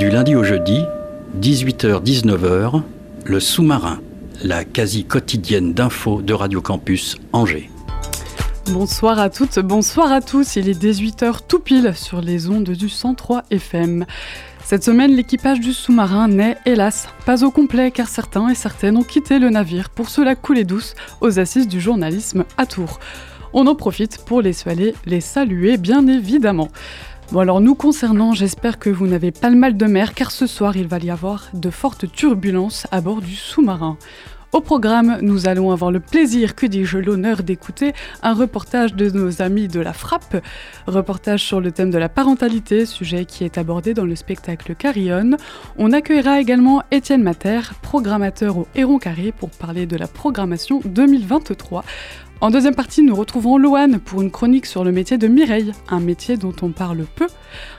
Du lundi au jeudi, 18h-19h, le sous-marin, la quasi quotidienne d'infos de Radio Campus Angers. Bonsoir à toutes, bonsoir à tous. Il est 18h tout pile sur les ondes du 103 FM. Cette semaine, l'équipage du sous-marin n'est, hélas, pas au complet car certains et certaines ont quitté le navire pour cela couler douce aux assises du journalisme à Tours. On en profite pour les saluer, les saluer bien évidemment. Bon alors nous concernant, j'espère que vous n'avez pas le mal de mer car ce soir il va y avoir de fortes turbulences à bord du sous-marin. Au programme, nous allons avoir le plaisir, que dis-je, l'honneur d'écouter un reportage de nos amis de la Frappe, reportage sur le thème de la parentalité, sujet qui est abordé dans le spectacle Carillon. On accueillera également Étienne Mater, programmateur au Héron Carré, pour parler de la programmation 2023. En deuxième partie, nous retrouvons Loane pour une chronique sur le métier de Mireille, un métier dont on parle peu.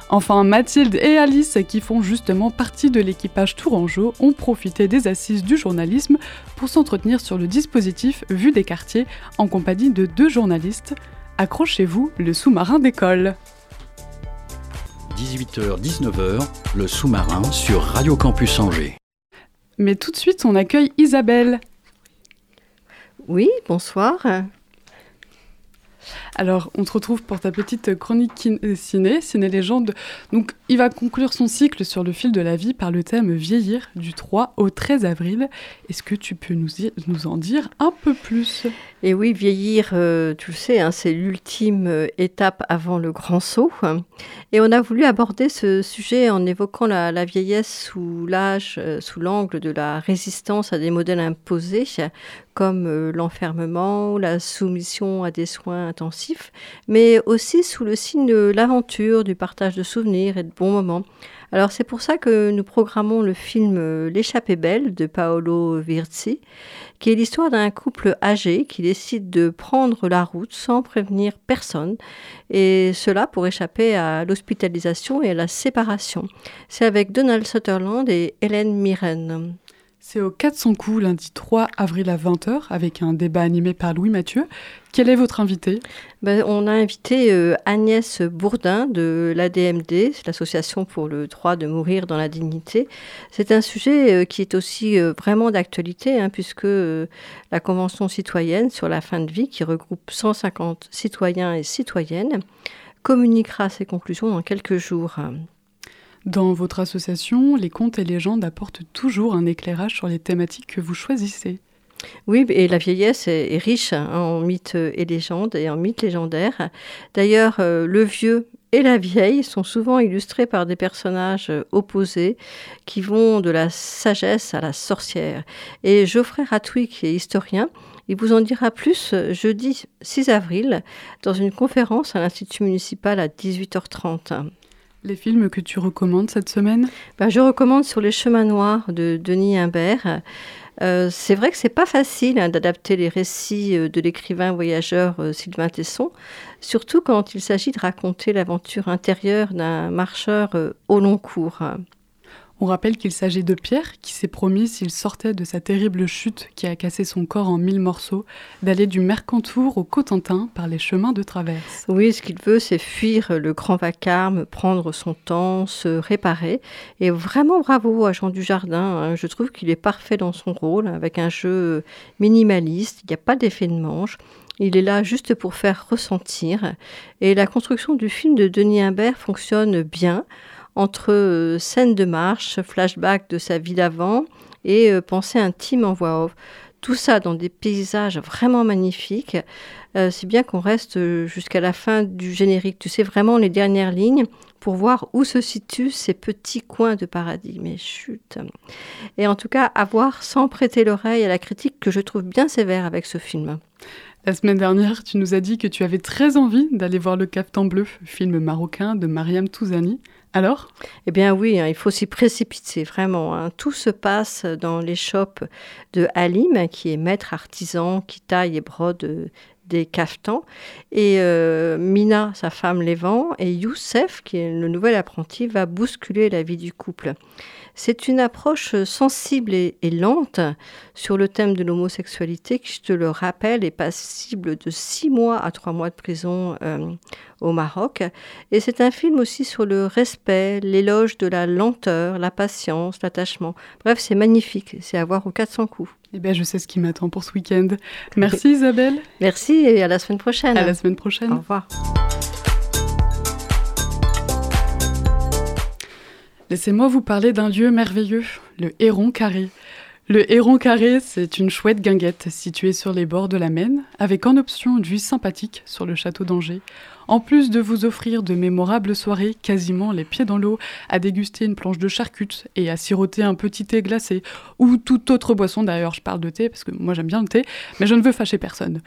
Enfin, Mathilde et Alice, qui font justement partie de l'équipage Tourangeau, ont profité des assises du journalisme pour s'entretenir sur le dispositif Vue des quartiers en compagnie de deux journalistes. Accrochez-vous, le sous-marin d'école. 18h-19h, le sous-marin sur Radio Campus Angers. Mais tout de suite, on accueille Isabelle. Oui, bonsoir. Alors, on te retrouve pour ta petite chronique euh, ciné, ciné-légende. Donc, il va conclure son cycle sur le fil de la vie par le thème Vieillir du 3 au 13 avril. Est-ce que tu peux nous, en dire un peu plus? Et oui, vieillir, euh, tu le sais, hein, c'est l'ultime euh, étape avant le grand saut. Et on a voulu aborder ce sujet en évoquant la, la vieillesse sous l'âge, sous l'angle de la résistance à des modèles imposés, comme l'enfermement, la soumission à des soins intensifs, mais aussi sous le signe de l'aventure, du partage de souvenirs et de bons moments. Alors c'est pour ça que nous programmons le film euh, L'échappée belle de Paolo Virzi, qui est l'histoire d'un couple âgé qui décide de prendre la route sans prévenir personne, et cela pour échapper à l'hospitalisation et à la séparation. C'est avec Donald Sutherland et Hélène Mirren. C'est au 400 coups lundi 3 avril à 20h avec un débat animé par Louis Mathieu. Quel est votre invité? Ben, On a invité euh, Agnès Bourdin de l'ADMD, l'association pour le droit de mourir dans la dignité. C'est un sujet euh, qui est aussi euh, vraiment d'actualité hein, puisque la Convention citoyenne sur la fin de vie, qui regroupe 150 citoyens et citoyennes, communiquera ses conclusions dans quelques jours. Dans votre association, les contes et légendes apportent toujours un éclairage sur les thématiques que vous choisissez. Oui, et la vieillesse est, riche hein, en mythes et légendes et en mythes légendaires. D'ailleurs, euh, le vieux et la vieille sont souvent illustrés par des personnages euh, opposés qui vont de la sagesse à la sorcière. Et Geoffrey Ratouy, qui est historien, il vous en dira plus euh, jeudi 6 avril dans une conférence à l'Institut municipal à 18h30. Les films que tu recommandes cette semaine? Ben, Je recommande Sur les chemins noirs de Denis Imbert. Euh, c'est vrai que c'est pas facile hein, d'adapter les récits euh, de l'écrivain voyageur euh, Sylvain Tesson, surtout quand il s'agit de raconter l'aventure intérieure d'un marcheur au long cours. On rappelle qu'il s'agit de Pierre qui s'est promis, s'il sortait de sa terrible chute qui a cassé son corps en mille morceaux, d'aller du Mercantour au Cotentin par les chemins de traverse. Oui, ce qu'il veut, c'est fuir le grand vacarme, prendre son temps, se réparer. Et vraiment bravo à Jean Dujardin. Hein. Je trouve qu'il est parfait dans son rôle, avec un jeu minimaliste. Il n'y a pas d'effet de manche. Il est là juste pour faire ressentir. Et la construction du film de Denis Imbert fonctionne bien entre euh, scènes de marche, flashback de sa vie d'avant et euh, pensée intime en voix off. Tout ça dans des paysages vraiment magnifiques, euh, si bien qu'on reste jusqu'à la fin du générique. Tu sais vraiment les dernières lignes pour voir où se situent ces petits coins de paradis. Mais chut. Et en tout cas, à voir sans prêter l'oreille à la critique que je trouve bien sévère avec ce film. La semaine dernière, tu nous as dit que tu avais très envie d'aller voir Le Caftan Bleu, film marocain de Mariam Touzani. Alors? Eh bien oui, hein, il faut s'y précipiter, vraiment. hein. Tout se passe dans les shops de Halim, qui est maître artisan, qui taille et brode euh, des cafetans. Et euh, Mina, sa femme, les vend. Et Youssef, qui est le nouvel apprenti, va bousculer la vie du couple. C'est une approche sensible et, et lente sur le thème de l'homosexualité qui, je te le rappelle, est passible de six mois à trois mois de prison euh, au Maroc. Et c'est un film aussi sur le respect, l'éloge de la lenteur, la patience, l'attachement. Bref, c'est magnifique. C'est à voir aux 400 coups. Eh bien, je sais ce qui m'attend pour ce week-end. Merci Isabelle. Merci et à la semaine prochaine. À la semaine Au prochaine. revoir. Laissez-moi vous parler d'un lieu merveilleux, le Héron Carré. Le Héron Carré, c'est une chouette guinguette située sur les bords de la Maine, avec en option une vue sympathique sur le château d'Angers. En plus de vous offrir de mémorables soirées, quasiment les pieds dans l'eau, à déguster une planche de charcutes et à siroter un petit thé glacé, ou toute autre boisson d'ailleurs, je parle de thé parce que moi j'aime bien le thé, mais je ne veux fâcher personne.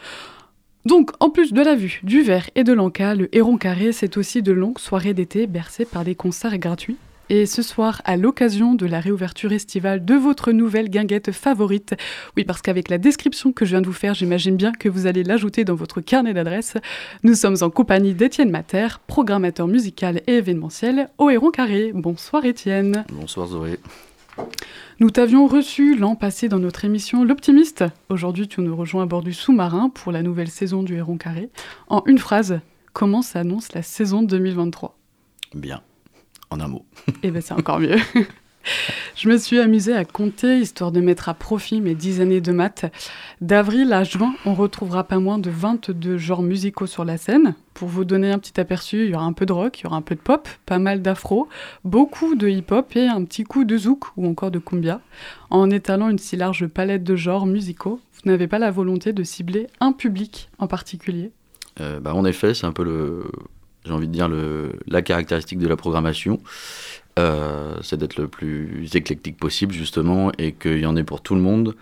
Donc, en plus de la vue, du verre et de l'encas, le Héron Carré, c'est aussi de longues soirées d'été bercées par des concerts gratuits. Et ce soir, à l'occasion de la réouverture estivale de votre nouvelle guinguette favorite, oui, parce qu'avec la description que je viens de vous faire, j'imagine bien que vous allez l'ajouter dans votre carnet d'adresses, nous sommes en compagnie d'Étienne Mater, programmateur musical et événementiel au Héron Carré. Bonsoir Étienne. Bonsoir Zoé. Nous t'avions reçu l'an passé dans notre émission L'Optimiste. Aujourd'hui, tu nous rejoins à bord du sous-marin pour la nouvelle saison du Héron Carré. En une phrase, comment s'annonce la saison 2023 Bien. En un mot. Eh ben c'est encore mieux. Je me suis amusée à compter, histoire de mettre à profit mes 10 années de maths. D'avril à juin, on retrouvera pas moins de 22 genres musicaux sur la scène. Pour vous donner un petit aperçu, il y aura un peu de rock, il y aura un peu de pop, pas mal d'afro, beaucoup de hip-hop et un petit coup de zouk ou encore de cumbia. En étalant une si large palette de genres musicaux, vous n'avez pas la volonté de cibler un public en particulier Euh, bah, en effet, c'est un peu le, j'ai envie de dire le, la caractéristique de la programmation, Euh, c'est d'être le plus éclectique possible justement et qu'il y en ait pour tout le monde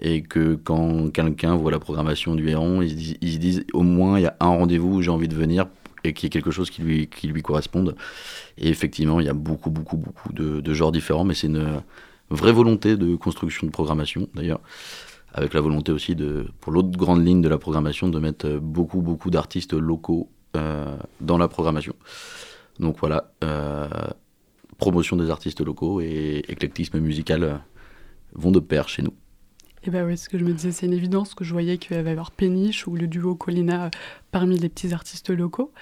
et que quand quelqu'un voit la programmation du Héron, ils se disent, au moins il y a un rendez-vous où j'ai envie de venir et qu'il y ait quelque chose qui lui, qui lui corresponde. Et effectivement, il y a beaucoup, beaucoup, beaucoup de, de genres différents, mais c'est une vraie volonté de construction de programmation d'ailleurs avec la volonté aussi de, pour l'autre grande ligne de la programmation, de mettre beaucoup, beaucoup d'artistes locaux dans la programmation. Donc voilà, euh, promotion des artistes locaux et éclectisme musical euh, vont de pair chez nous. Eh ben oui, ce que je me disais, c'est une évidence que je voyais qu'il va y avoir Péniche ou le duo Colina euh, parmi les petits artistes locaux.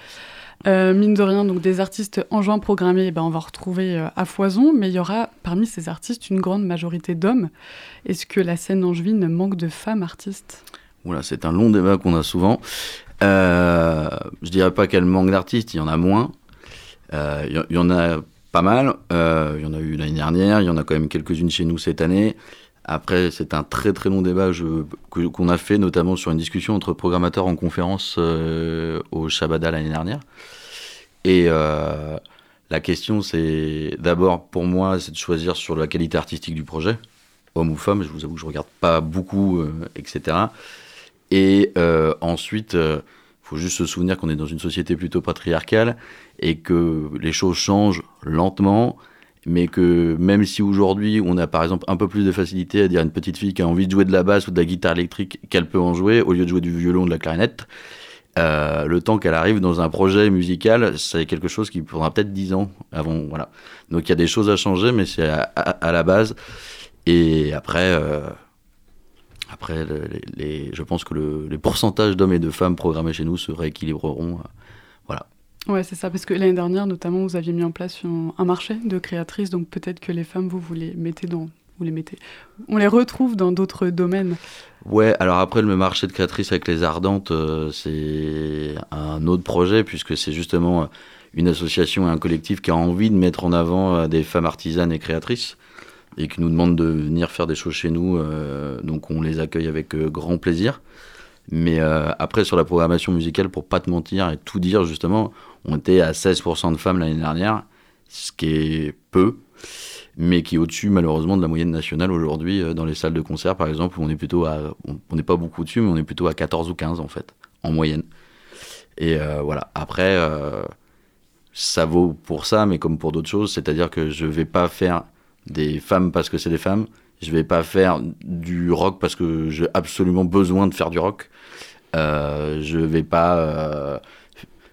Euh, mine de rien, donc des artistes en juin programmés, eh ben, on va retrouver euh, à foison, mais il y aura parmi ces artistes une grande majorité d'hommes. Est-ce que la scène angevine manque de femmes artistes? Voilà, c'est un long débat qu'on a souvent. Euh, je dirais pas qu'elle manque d'artistes, il y en a moins. Euh, Il y, il y en a pas mal. Euh, il y en a eu l'année dernière, il y en a quand même quelques-unes chez nous cette année. Après, c'est un très très long débat qu'on a fait, notamment sur une discussion entre programmateurs en conférence euh, au Shabada l'année dernière. Et euh, la question, c'est d'abord pour moi, c'est de choisir sur la qualité artistique du projet, homme ou femme. Je vous avoue que je regarde pas beaucoup, euh, etc. Et euh, ensuite, faut juste se souvenir qu'on est dans une société plutôt patriarcale et que les choses changent lentement, mais que même si aujourd'hui on a par exemple un peu plus de facilité à dire à une petite fille qui a envie de jouer de la basse ou de la guitare électrique qu'elle peut en jouer au lieu de jouer du violon ou de la clarinette, euh, le temps qu'elle arrive dans un projet musical, c'est quelque chose qui prendra peut-être 10 ans avant. Voilà. Donc il y a des choses à changer, mais c'est à, la base. Et après, euh, après le- les, les- je pense que le- les pourcentages d'hommes et de femmes programmés chez nous se rééquilibreront. Ouais, c'est ça, parce que l'année dernière, notamment, vous aviez mis en place un, un marché de créatrices, donc peut-être que les femmes, vous, vous les mettez dans... Vous les mettez... On les retrouve dans d'autres domaines. Ouais, alors après le marché de créatrices avec les Ardentes, euh, c'est un autre projet puisque c'est justement euh, une association et un collectif qui a envie de mettre en avant euh, des femmes artisanes et créatrices et qui nous demandent de venir faire des choses chez nous. euh, donc on les accueille avec euh, grand plaisir. Mais euh, après sur la programmation musicale, pour pas te mentir et tout dire justement, on était à 16% de femmes l'année dernière, ce qui est peu mais qui est au-dessus malheureusement de la moyenne nationale aujourd'hui dans les salles de concert par exemple où on est plutôt à on n'est pas beaucoup dessus mais on est plutôt à 14 ou 15 en fait en moyenne et voilà après ça vaut pour ça, mais comme pour d'autres choses, c'est-à-dire que je vais pas faire des femmes parce que c'est des femmes, je vais pas faire du rock parce que j'ai absolument besoin de faire du rock. Euh, je vais pas. euh,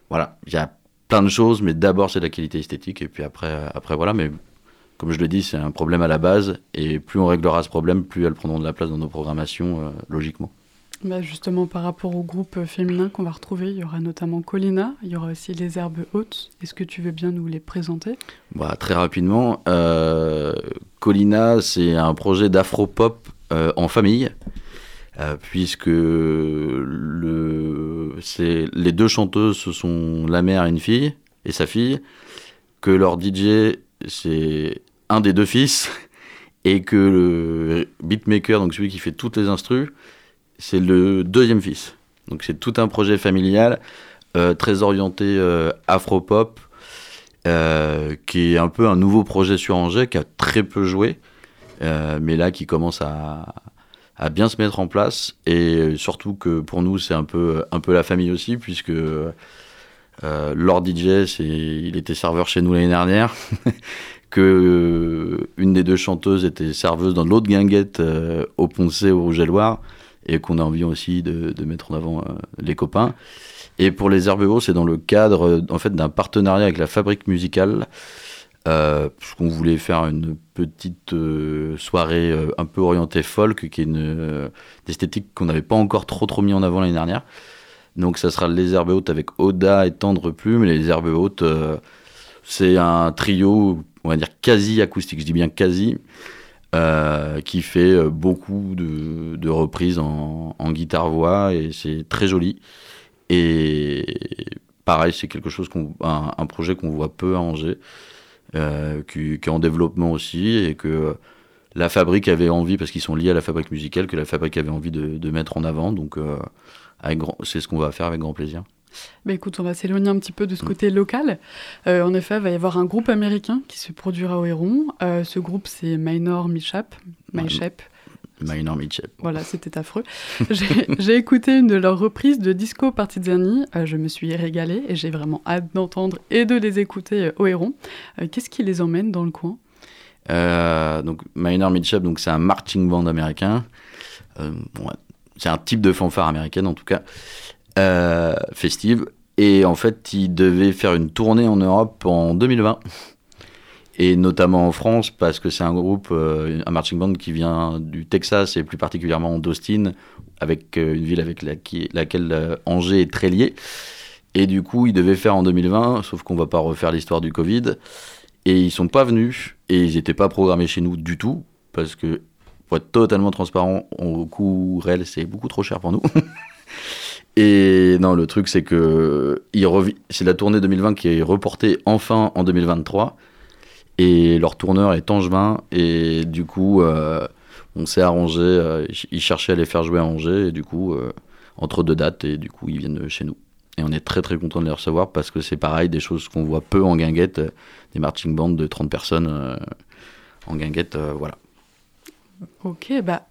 voilà, il y a plein de choses, mais d'abord c'est la qualité esthétique, et puis après, après voilà. Mais comme je le dis, c'est un problème à la base, et plus on réglera ce problème, plus elles prendront de la place dans nos programmations, euh, logiquement. Justement, par rapport au groupe euh, féminin qu'on va retrouver, il y aura notamment Colina, il y aura aussi les Herbes Hautes. Est-ce que tu veux bien nous les présenter? Bah, très rapidement, euh, Colina, c'est un projet d'afro-pop euh, en famille, euh, puisque les deux chanteuses, ce sont la mère et une fille, et sa fille, que leur DJ, c'est un des deux fils, et que le beatmaker, donc celui qui fait toutes les instrus, c'est le deuxième fils. Donc c'est tout un projet familial, euh, très orienté euh, afro-pop, euh, qui est un peu un nouveau projet sur Angers, qui a très peu joué, mais là qui commence à, bien se mettre en place. Et surtout que pour nous, c'est un peu, la famille aussi, puisque euh, Lord DJ, c'est, il était serveur chez nous l'année dernière. que une des deux chanteuses était serveuse dans l'autre guinguette au Poncé au Rouge et Loire et qu'on a envie aussi de, mettre en avant euh, les copains. Et pour les Herbeaux, c'est dans le cadre en fait d'un partenariat avec la Fabrique musicale, euh, puisqu'on voulait faire une petite euh, soirée euh, un peu orientée folk, qui est une esthétique qu'on n'avait pas encore trop trop mis en avant l'année dernière. Donc ça sera les Herbes Hautes avec Oda et Tendre Plume. Les Herbes Hautes, c'est un trio, on va dire quasi acoustique, je dis bien quasi, euh, qui fait euh, beaucoup de, de reprises en, en guitare-voix et c'est très joli. Et pareil, c'est quelque chose qu'on, un, projet qu'on voit peu à Angers, euh, qui, qui est en développement aussi et que la fabrique avait envie, parce qu'ils sont liés à la fabrique musicale, que la fabrique avait envie de, de mettre en avant. Donc euh, c'est ce qu'on va faire avec grand plaisir. Bah écoute, on va s'éloigner un petit peu de ce côté local. Euh, en effet, il va y avoir un groupe américain qui se produira au Héron. Euh, ce groupe, c'est Minor Mishap. Mishap. Minor Mitchell. Voilà, c'était affreux. J'ai écouté une de leurs reprises de Disco Partigiani. Euh, je me suis régalée et j'ai vraiment hâte d'entendre et de les écouter euh, au Héron. Qu'est-ce qui les emmène dans le coin? Donc Minor Midship, donc c'est un marching band américain. Bon, c'est un type de fanfare américaine en tout cas, euh, festive. Et en fait, il devait faire une tournée en Europe en 2020. Et notamment en France, parce que c'est un groupe, euh, un marching band qui vient du Texas et plus particulièrement d'Austin, avec euh, une ville avec laquelle Angers est très lié. Et du coup, ils devaient faire en 2020, sauf qu'on va pas refaire l'histoire du Covid. Et ils sont pas venus et ils n'étaient pas programmés chez nous du tout parce que pour être totalement transparent, au coût réel, c'est beaucoup trop cher pour nous. et non, le truc c'est que c'est la tournée 2020 qui est reportée enfin en 2023 et leur tourneur est angevin et du coup euh, on s'est arrangé, euh, ils cherchaient à les faire jouer à Angers et du coup euh, entre deux dates et du coup ils viennent chez nous. Et on est très très content de les recevoir parce que c'est pareil, des choses qu'on voit peu en guinguette, des marching bands de 30 personnes euh, en guinguette, voilà. Ok, bah,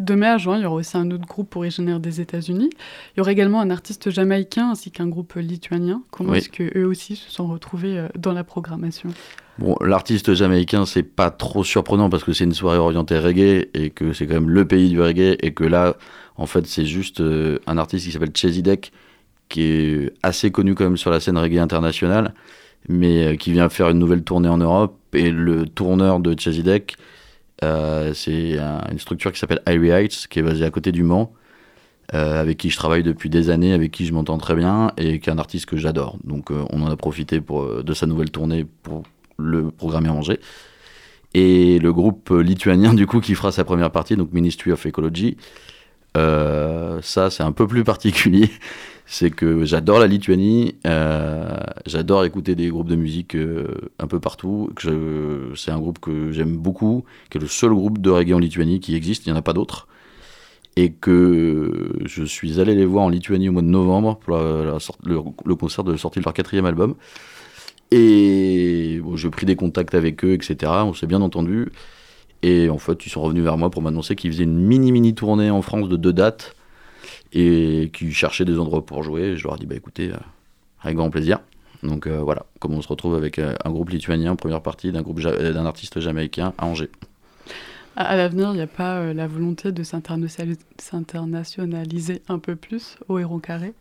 de mai à juin, il y aura aussi un autre groupe originaire des États-Unis. Il y aura également un artiste jamaïcain ainsi qu'un groupe lituanien. Comment Oui. est-ce qu'eux aussi se sont retrouvés euh, dans la programmation? Bon, l'artiste jamaïcain, c'est pas trop surprenant parce que c'est une soirée orientée reggae et que c'est quand même le pays du reggae et que là, en fait, c'est juste euh, un artiste qui s'appelle Chesidek qui est assez connu quand même sur la scène reggae internationale, mais euh, qui vient faire une nouvelle tournée en Europe et le tourneur de Chesidek, c'est un- une structure qui s'appelle Irie Heights qui est basée à côté du Mans. euh, avec qui je travaille depuis des années, avec qui je m'entends très bien, et qui est un artiste que j'adore. Donc euh, on en a profité pour, euh, de sa nouvelle tournée pour le programmer à Angers. Et le groupe euh, lituanien, du coup, qui fera sa première partie, donc Ministry of Ecology, euh, ça, c'est un peu plus particulier. C'est que j'adore la Lituanie, euh, j'adore écouter des groupes de musique euh, un peu partout. C'est un groupe que j'aime beaucoup, qui est le seul groupe de reggae en Lituanie qui existe, il n'y en a pas d'autres. Et que je suis allé les voir en Lituanie au mois de novembre pour le concert de sortie de leur quatrième album. Et bon, j'ai pris des contacts avec eux, etc. On s'est bien entendu. Et en fait, ils sont revenus vers moi pour m'annoncer qu'ils faisaient une mini-mini tournée en France de deux dates et qu'ils cherchaient des endroits pour jouer. Et je leur ai dit, bah écoutez, euh, avec grand plaisir. Donc euh, voilà, comme on se retrouve avec euh, un groupe lituanien, première partie d'un groupe d'un artiste jamaïcain à Angers. À, à l'avenir, il n'y a pas la volonté de s'internationali- s'internationaliser un peu plus au Héron Carré?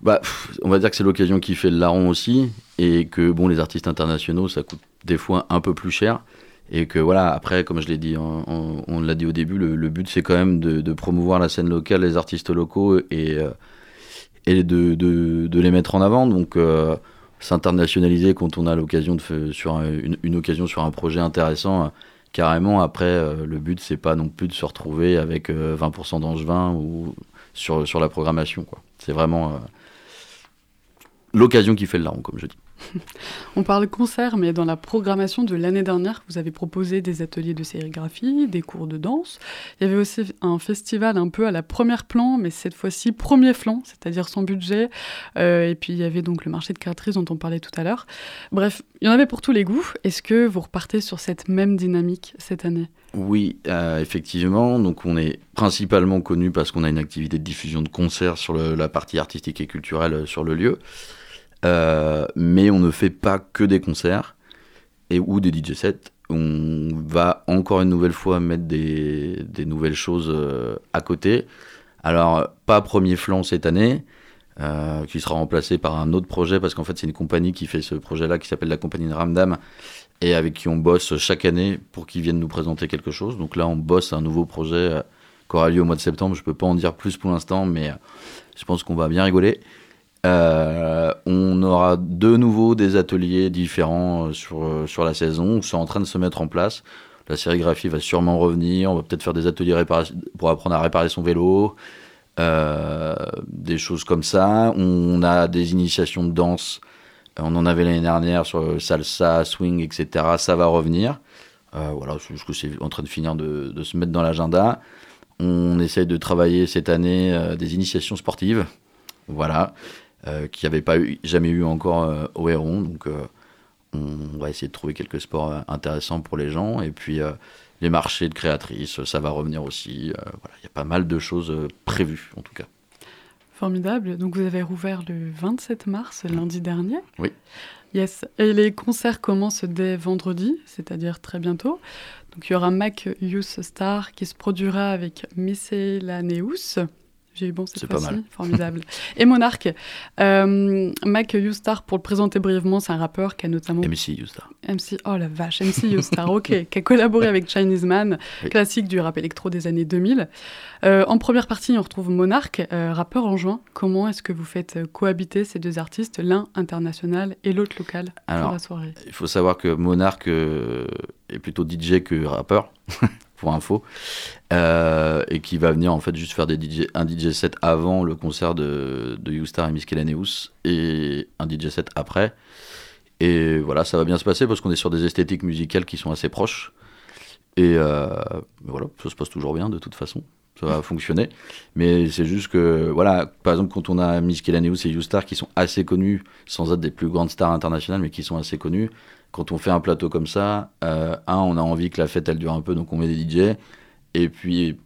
Bah, on va dire que c'est l'occasion qui fait le larron aussi, et que bon, les artistes internationaux, ça coûte des fois un peu plus cher, et que voilà, après, comme je l'ai dit, on, l'a dit au début, le, but c'est quand même de, promouvoir la scène locale, les artistes locaux, et, euh, et de, de, les mettre en avant. Donc, euh, s'internationaliser quand on a l'occasion de sur un- une, occasion sur un projet intéressant. euh, Carrément, après, le but, c'est pas non plus de se retrouver avec euh, 20% d'angevin ou sur, sur la programmation. quoi. C'est vraiment l'occasion qui fait le larron, comme je dis. On parle concert, mais dans la programmation de l'année dernière, vous avez proposé des ateliers de sérigraphie, des cours de danse. Il y avait aussi un festival un peu à la première plan, mais cette fois-ci premier flanc, c'est-à-dire sans budget. Euh, et puis il y avait donc le marché de créatrices dont on parlait tout à l'heure. Bref, il y en avait pour tous les goûts. Est-ce que vous repartez sur cette même dynamique cette année? Oui, euh, effectivement. Donc, on est principalement connu parce qu'on a une activité de diffusion de concerts sur la partie artistique et culturelle euh, sur le lieu. Euh, mais on ne fait pas que des concerts et ou des DJ sets. On va encore une nouvelle fois mettre des, nouvelles choses euh, à côté. Alors, pas premier flanc cette année, euh, qui sera remplacé par un autre projet, parce qu'en fait, c'est une compagnie qui fait ce projet-là, qui s'appelle la compagnie de Ramdam, et avec qui on bosse chaque année pour qu'ils viennent nous présenter quelque chose. Donc là, on bosse un nouveau projet qui aura lieu au mois de septembre. Je peux pas en dire plus pour l'instant, mais je pense qu'on va bien rigoler. Euh, on aura de nouveau des ateliers différents euh, sur, euh, sur la saison. C'est en train de se mettre en place. La sérigraphie va sûrement revenir. On va peut-être faire des ateliers pour apprendre à réparer son vélo. Des choses comme ça. On a des initiations de danse. On en avait l'année dernière sur salsa, swing, etc. Ça va revenir. Voilà, c'est juste que c'est en train de finir de, de se mettre dans l'agenda. On essaye de travailler cette année des initiations sportives. Voilà euh, qu'il n'y avait pas eu, jamais eu encore euh, au Héron. Donc, euh, on va essayer de trouver quelques sports euh, intéressants pour les gens. Et puis, les marchés de créatrices, ça va revenir aussi. Euh, voilà, il y a pas mal de choses prévues, en tout cas. Formidable. Donc vous avez rouvert le 27 mars, lundi dernier. Oui. Yes. Et les concerts commencent dès vendredi, c'est-à-dire très bientôt. Donc il y aura Mac Youth Star qui se produira avec Miscellaneous. J'ai eu bon cette fois-ci. Formidable. Et Monarch. Euh, Mac Youth Star, pour le présenter brièvement, c'est un rappeur qui a notamment MC Youstar. MC, oh la vache, MC Youstar, ok, qui a collaboré avec Chinese Man, Oui. classique du rap électro des années 2000. Euh, en première partie, on retrouve Monarch, euh, rappeur en juin. Comment est-ce que vous faites euh, cohabiter ces deux artistes, l'un international et l'autre local, pour Alors, la soirée? Il faut savoir que Monarch euh, est plutôt DJ que rappeur, pour info, euh, et qui va venir en fait juste faire des DJ, un DJ set avant le concert de, de Youstar et Miscellaneous et un DJ set après. Et voilà, ça va bien se passer parce qu'on est sur des esthétiques musicales qui sont assez proches. Et euh, voilà, ça se passe toujours bien de toute façon. Ça va fonctionner. Mais c'est juste que, voilà, par exemple, quand on a Miscellaneous et Youstar qui sont assez connus, sans être des plus grandes stars internationales, mais qui sont assez connus, quand on fait un plateau comme ça, euh, un, on a envie que la fête elle dure un peu, donc on met des DJ. Et puis,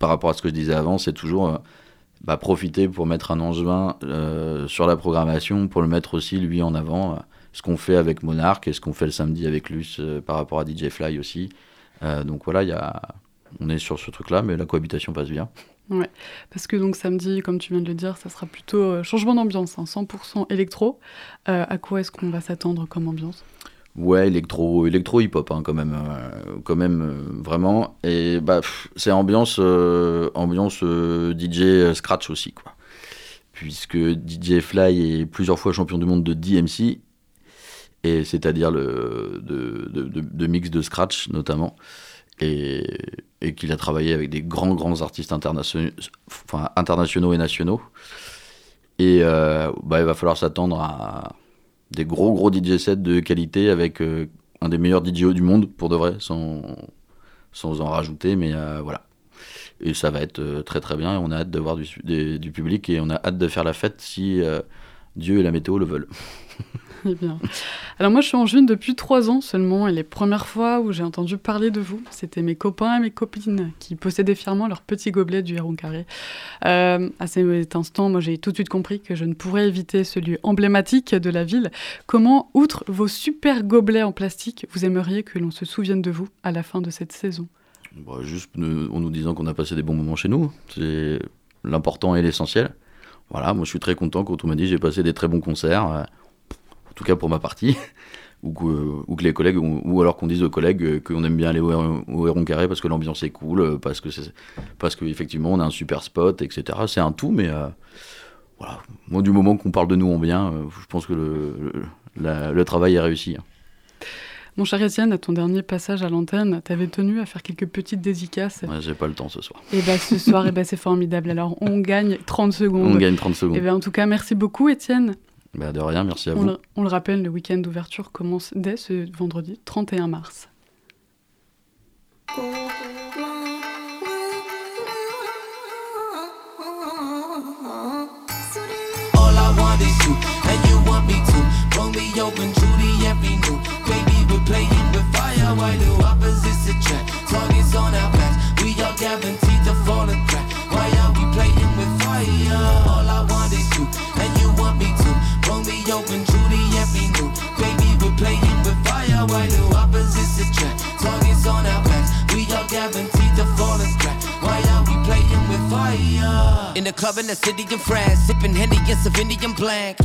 par rapport à ce que je disais avant, c'est toujours euh, bah, profiter pour mettre un angevin euh, sur la programmation, pour le mettre aussi lui en avant. ce qu'on fait avec Monarch et ce qu'on fait le samedi avec Luce par rapport à DJ Fly aussi. Donc voilà, il y a... on est sur ce truc-là, mais la cohabitation passe bien. Parce que donc samedi, comme tu viens de le dire, ça sera plutôt euh, changement d'ambiance, hein, 100% électro. Euh, à quoi est-ce qu'on va s'attendre comme ambiance? Ouais, électro, électro hip-hop hein, quand même, euh, quand même vraiment. Et bah c'est ambiance, ambiance DJ scratch aussi quoi. Puisque DJ Fly est plusieurs fois champion du monde de DMC, et c'est-à-dire le de- de mix de scratch notamment, et, qu'il a travaillé avec des grands grands artistes internationaux, et nationaux. Et euh, bah, il va falloir s'attendre à des gros gros DJ sets de qualité avec euh, un des meilleurs DJ du monde pour de vrai, sans, sans en rajouter, mais euh, voilà. Et ça va être très très bien on a hâte de voir du, du public et on a hâte de faire la fête si Dieu et la météo le veulent. Eh bien. Alors moi, je suis en juin depuis trois ans seulement, et les premières fois où j'ai entendu parler de vous, c'était mes copains et mes copines qui possédaient fièrement leur petit gobelet du Héron Carré. Euh, à cet instant, moi, j'ai tout de suite compris que je ne pourrais éviter ce lieu emblématique de la ville. Comment, outre vos super gobelets en plastique, vous aimeriez que l'on se souvienne de vous à la fin de cette saison? Bah, Juste en nous disant qu'on a passé des bons moments chez nous. C'est l'important et l'essentiel. Voilà, moi je suis très content quand on m'a dit j'ai passé des très bons concerts en tout cas pour ma partie, ou, que, les collègues, ou, alors qu'on dise aux collègues qu'on aime bien aller au, Héron Carré parce que l'ambiance est cool, parce que parce qu'effectivement on a un super spot, etc. C'est un tout, mais euh, voilà. Moi, du moment qu'on parle de nous en bien, euh, je pense que le, le, travail est réussi. Hein. Mon cher Étienne, à ton dernier passage à l'antenne, tu avais tenu à faire quelques petites dédicaces. Ouais, j'ai pas le temps ce soir. Et eh bien ce soir, et eh ben, c'est formidable. Alors on gagne 30 secondes. On gagne 30 secondes. Et eh ben, en tout cas, merci beaucoup Étienne. Bah, de rien, merci à vous. on le rappelle, le week-end d'ouverture commence dès ce vendredi 31 mars. All I want is you, and you want me to. Romeo and Judy, playing with fire. Why do opposites attract? Targets on our backs, we are guaranteed to fall and crack. Why are we playing with fire? All I want is you, and you want me to. Romeo and Juliet, we knew. Baby, we're playing with fire. Why do opposites attract? Targets on our backs. We are guaranteed to fall and crack. Why are we playing with fire? In the club in the city in France, sipping Henny and Sauvignon Blanc.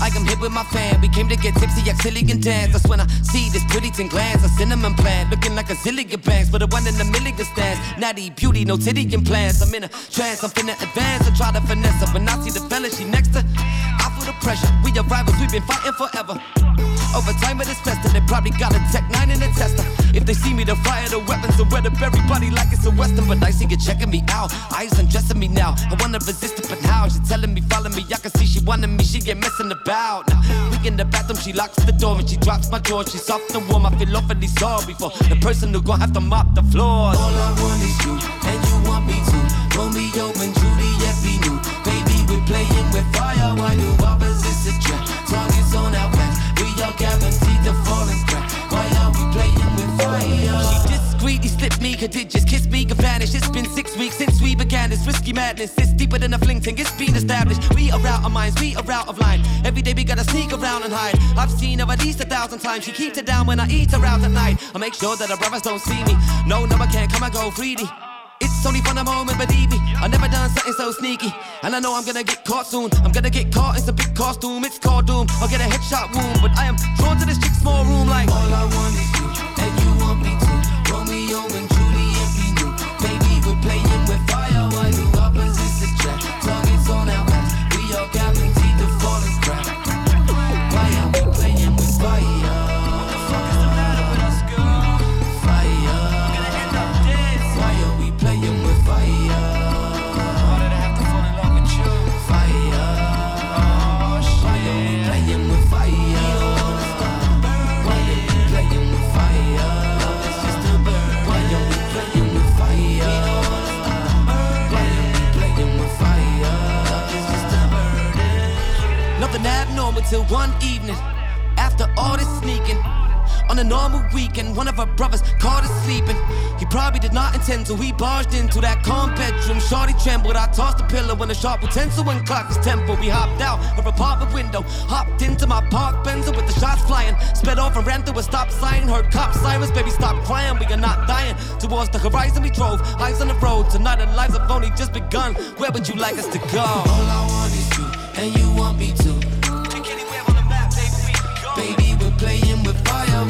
I am here with my fam. We came to get tipsy, act silly and dance. That's when I see this pretty thing glance. A cinnamon plant, looking like a zillion banks, but a one in a million stands. Natty beauty, no titty implants. I'm in a trance, I'm finna advance. I try to finesse her. When I see the fella she next to, I feel the pressure. We are rivals, we've been fighting forever. Over time it is tested, they probably got a Tech 9 in the tester. If they see me, they'll fire the weapons and wet up everybody like it's a Western. But I see you checking me out, eyes undressing me now. I wanna resist it, but how? She telling me, follow me, I can see she wanting me, she get messing about. Now, we in the bathroom, she locks the door and she drops my jaw. She's soft and warm, I feel awfully sorry for the person who gon' have to mop the floor. All I want is you, and you want me to. Romeo and Juliet, be new. Baby, we're playing with fire. Why do opposites attract? Targets on our backs. We are guaranteed to fall and crack. Why are we playing with fire? Discreetly slipped me, just kiss me, could vanish. It's been six weeks since we began this risky madness. It's deeper than a fling thing, it's been established. We are out of minds, we are out of line. Every day we gotta sneak around and hide. I've seen her at least a thousand times. She keeps it down when I eat out at night. I make sure that her brothers don't see me. No, no, I can't come and go freely. It's only for the moment, believe me. I never done something so sneaky. And I know I'm gonna get caught soon. I'm gonna get caught in some big costume. It's called doom. I'll get a headshot wound. But I am drawn to this chick small room like. All I want is you. Romeo till one evening. After all this sneaking, on a normal weekend, one of our brothers caught us sleeping. He probably did not intend to. He barged into that calm bedroom. Shorty trembled. I tossed the pillow when a sharp utensil and clocked his tempo. We hopped out of a apartment window, hopped into my park Benzo with the shots flying. Sped off and ran through a stop sign. Heard cop sirens, baby, stop crying. We are not dying. Towards the horizon we drove, eyes on the road. Tonight our lives have only just begun. Where would you like us to go? All I want is you, and you want me to.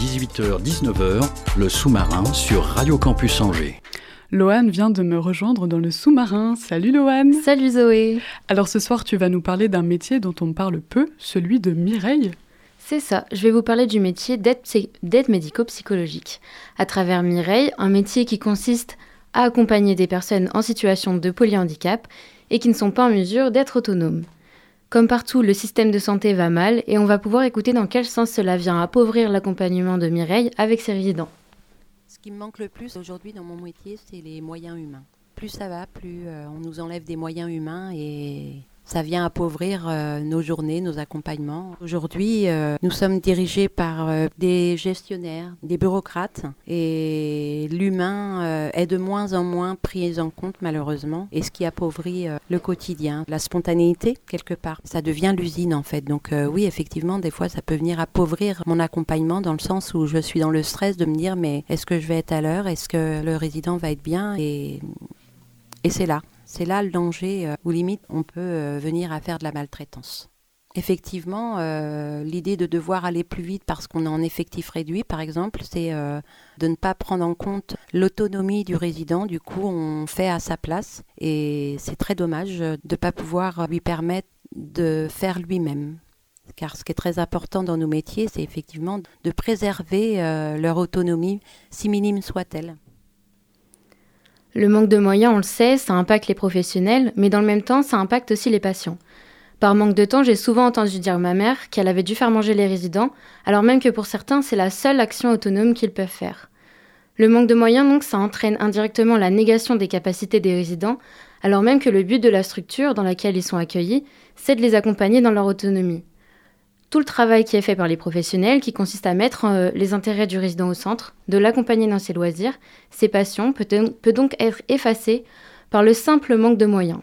18h-19h, le sous-marin sur Radio Campus Angers. Loane vient de me rejoindre dans le sous-marin. Salut Loane Salut Zoé Alors ce soir tu vas nous parler d'un métier dont on parle peu, celui de Mireille. C'est ça, je vais vous parler du métier d'aide médico-psychologique. À travers Mireille, un métier qui consiste à accompagner des personnes en situation de polyhandicap et qui ne sont pas en mesure d'être autonomes. Comme partout, le système de santé va mal et on va pouvoir écouter dans quel sens cela vient appauvrir l'accompagnement de Mireille avec ses résidents. Ce qui me manque le plus aujourd'hui dans mon métier, c'est les moyens humains. Plus ça va, plus euh, on nous enlève des moyens humains et ça vient appauvrir euh, nos journées, nos accompagnements. Aujourd'hui, euh, nous sommes dirigés par euh, des gestionnaires, des bureaucrates, et l'humain est de moins en moins pris en compte malheureusement, et ce qui appauvrit le quotidien, la spontanéité quelque part. Ça devient l'usine en fait. Donc oui, effectivement, des fois, ça peut venir appauvrir mon accompagnement dans le sens où je suis dans le stress de me dire mais est-ce que je vais être à l'heure, est-ce que le résident va être bien, et, et c'est là. C'est là le danger euh, où limite on peut euh, venir à faire de la maltraitance. Effectivement, euh, l'idée de devoir aller plus vite parce qu'on est en effectif réduit, par exemple, c'est de ne pas prendre en compte l'autonomie du résident. Du coup, on fait à sa place et c'est très dommage de ne pas pouvoir lui permettre de faire lui-même. Car ce qui est très important dans nos métiers, c'est effectivement de préserver leur autonomie, si minime soit-elle. Le manque de moyens, on le sait, ça impacte les professionnels, mais dans le même temps, ça impacte aussi les patients. Par manque de temps, j'ai souvent entendu dire à ma mère qu'elle avait dû faire manger les résidents, alors même que pour certains, c'est la seule action autonome qu'ils peuvent faire. Le manque de moyens, donc, ça entraîne indirectement la négation des capacités des résidents, alors même que le but de la structure dans laquelle ils sont accueillis, c'est de les accompagner dans leur autonomie tout le travail qui est fait par les professionnels, qui consiste à mettre euh, les intérêts du résident au centre, de l'accompagner dans ses loisirs, ses passions, peut, peut donc être effacé par le simple manque de moyens.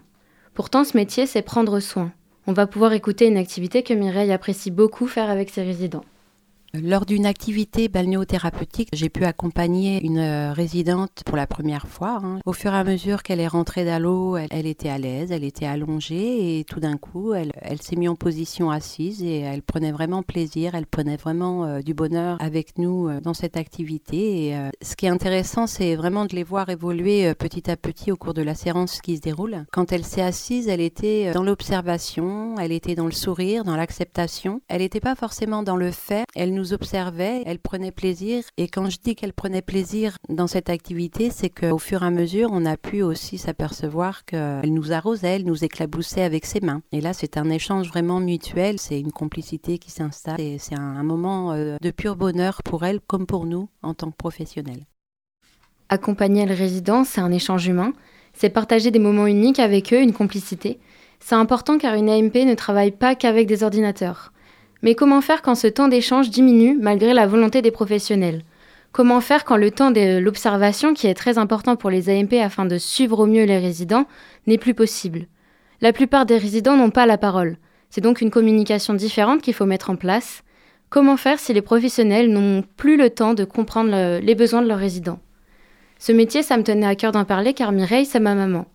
Pourtant, ce métier, c'est prendre soin. On va pouvoir écouter une activité que Mireille apprécie beaucoup faire avec ses résidents. Lors d'une activité balnéothérapeutique, j'ai pu accompagner une euh, résidente pour la première fois. Hein. Au fur et à mesure qu'elle est rentrée dans l'eau, elle, était à l'aise, elle était allongée et tout d'un coup, elle, s'est mise en position assise et elle prenait vraiment plaisir, elle prenait vraiment euh, du bonheur avec nous euh, dans cette activité. Et, ce qui est intéressant, c'est vraiment de les voir évoluer petit à petit au cours de la séance qui se déroule. Quand elle s'est assise, elle était dans l'observation, elle était dans le sourire, dans l'acceptation. Elle n'était pas forcément dans le fait. Elle nous observait, elle prenait plaisir. Et quand je dis qu'elle prenait plaisir dans cette activité, c'est qu'au fur et à mesure, on a pu aussi s'apercevoir qu'elle nous arrosait, elle nous éclaboussait avec ses mains. Et là, c'est un échange vraiment mutuel, c'est une complicité qui s'installe et c'est un, moment euh, de pur bonheur pour elle comme pour nous en tant que professionnels. Accompagner le résident, c'est un échange humain, c'est partager des moments uniques avec eux, une complicité. C'est important car une AMP ne travaille pas qu'avec des ordinateurs. Mais comment faire quand ce temps d'échange diminue malgré la volonté des professionnels? Comment faire quand le temps de l'observation, qui est très important pour les AMP afin de suivre au mieux les résidents, n'est plus possible? La plupart des résidents n'ont pas la parole. C'est donc une communication différente qu'il faut mettre en place. Comment faire si les professionnels n'ont plus le temps de comprendre les besoins de leurs résidents? Ce métier, ça me tenait à cœur d'en parler car Mireille, c'est ma maman.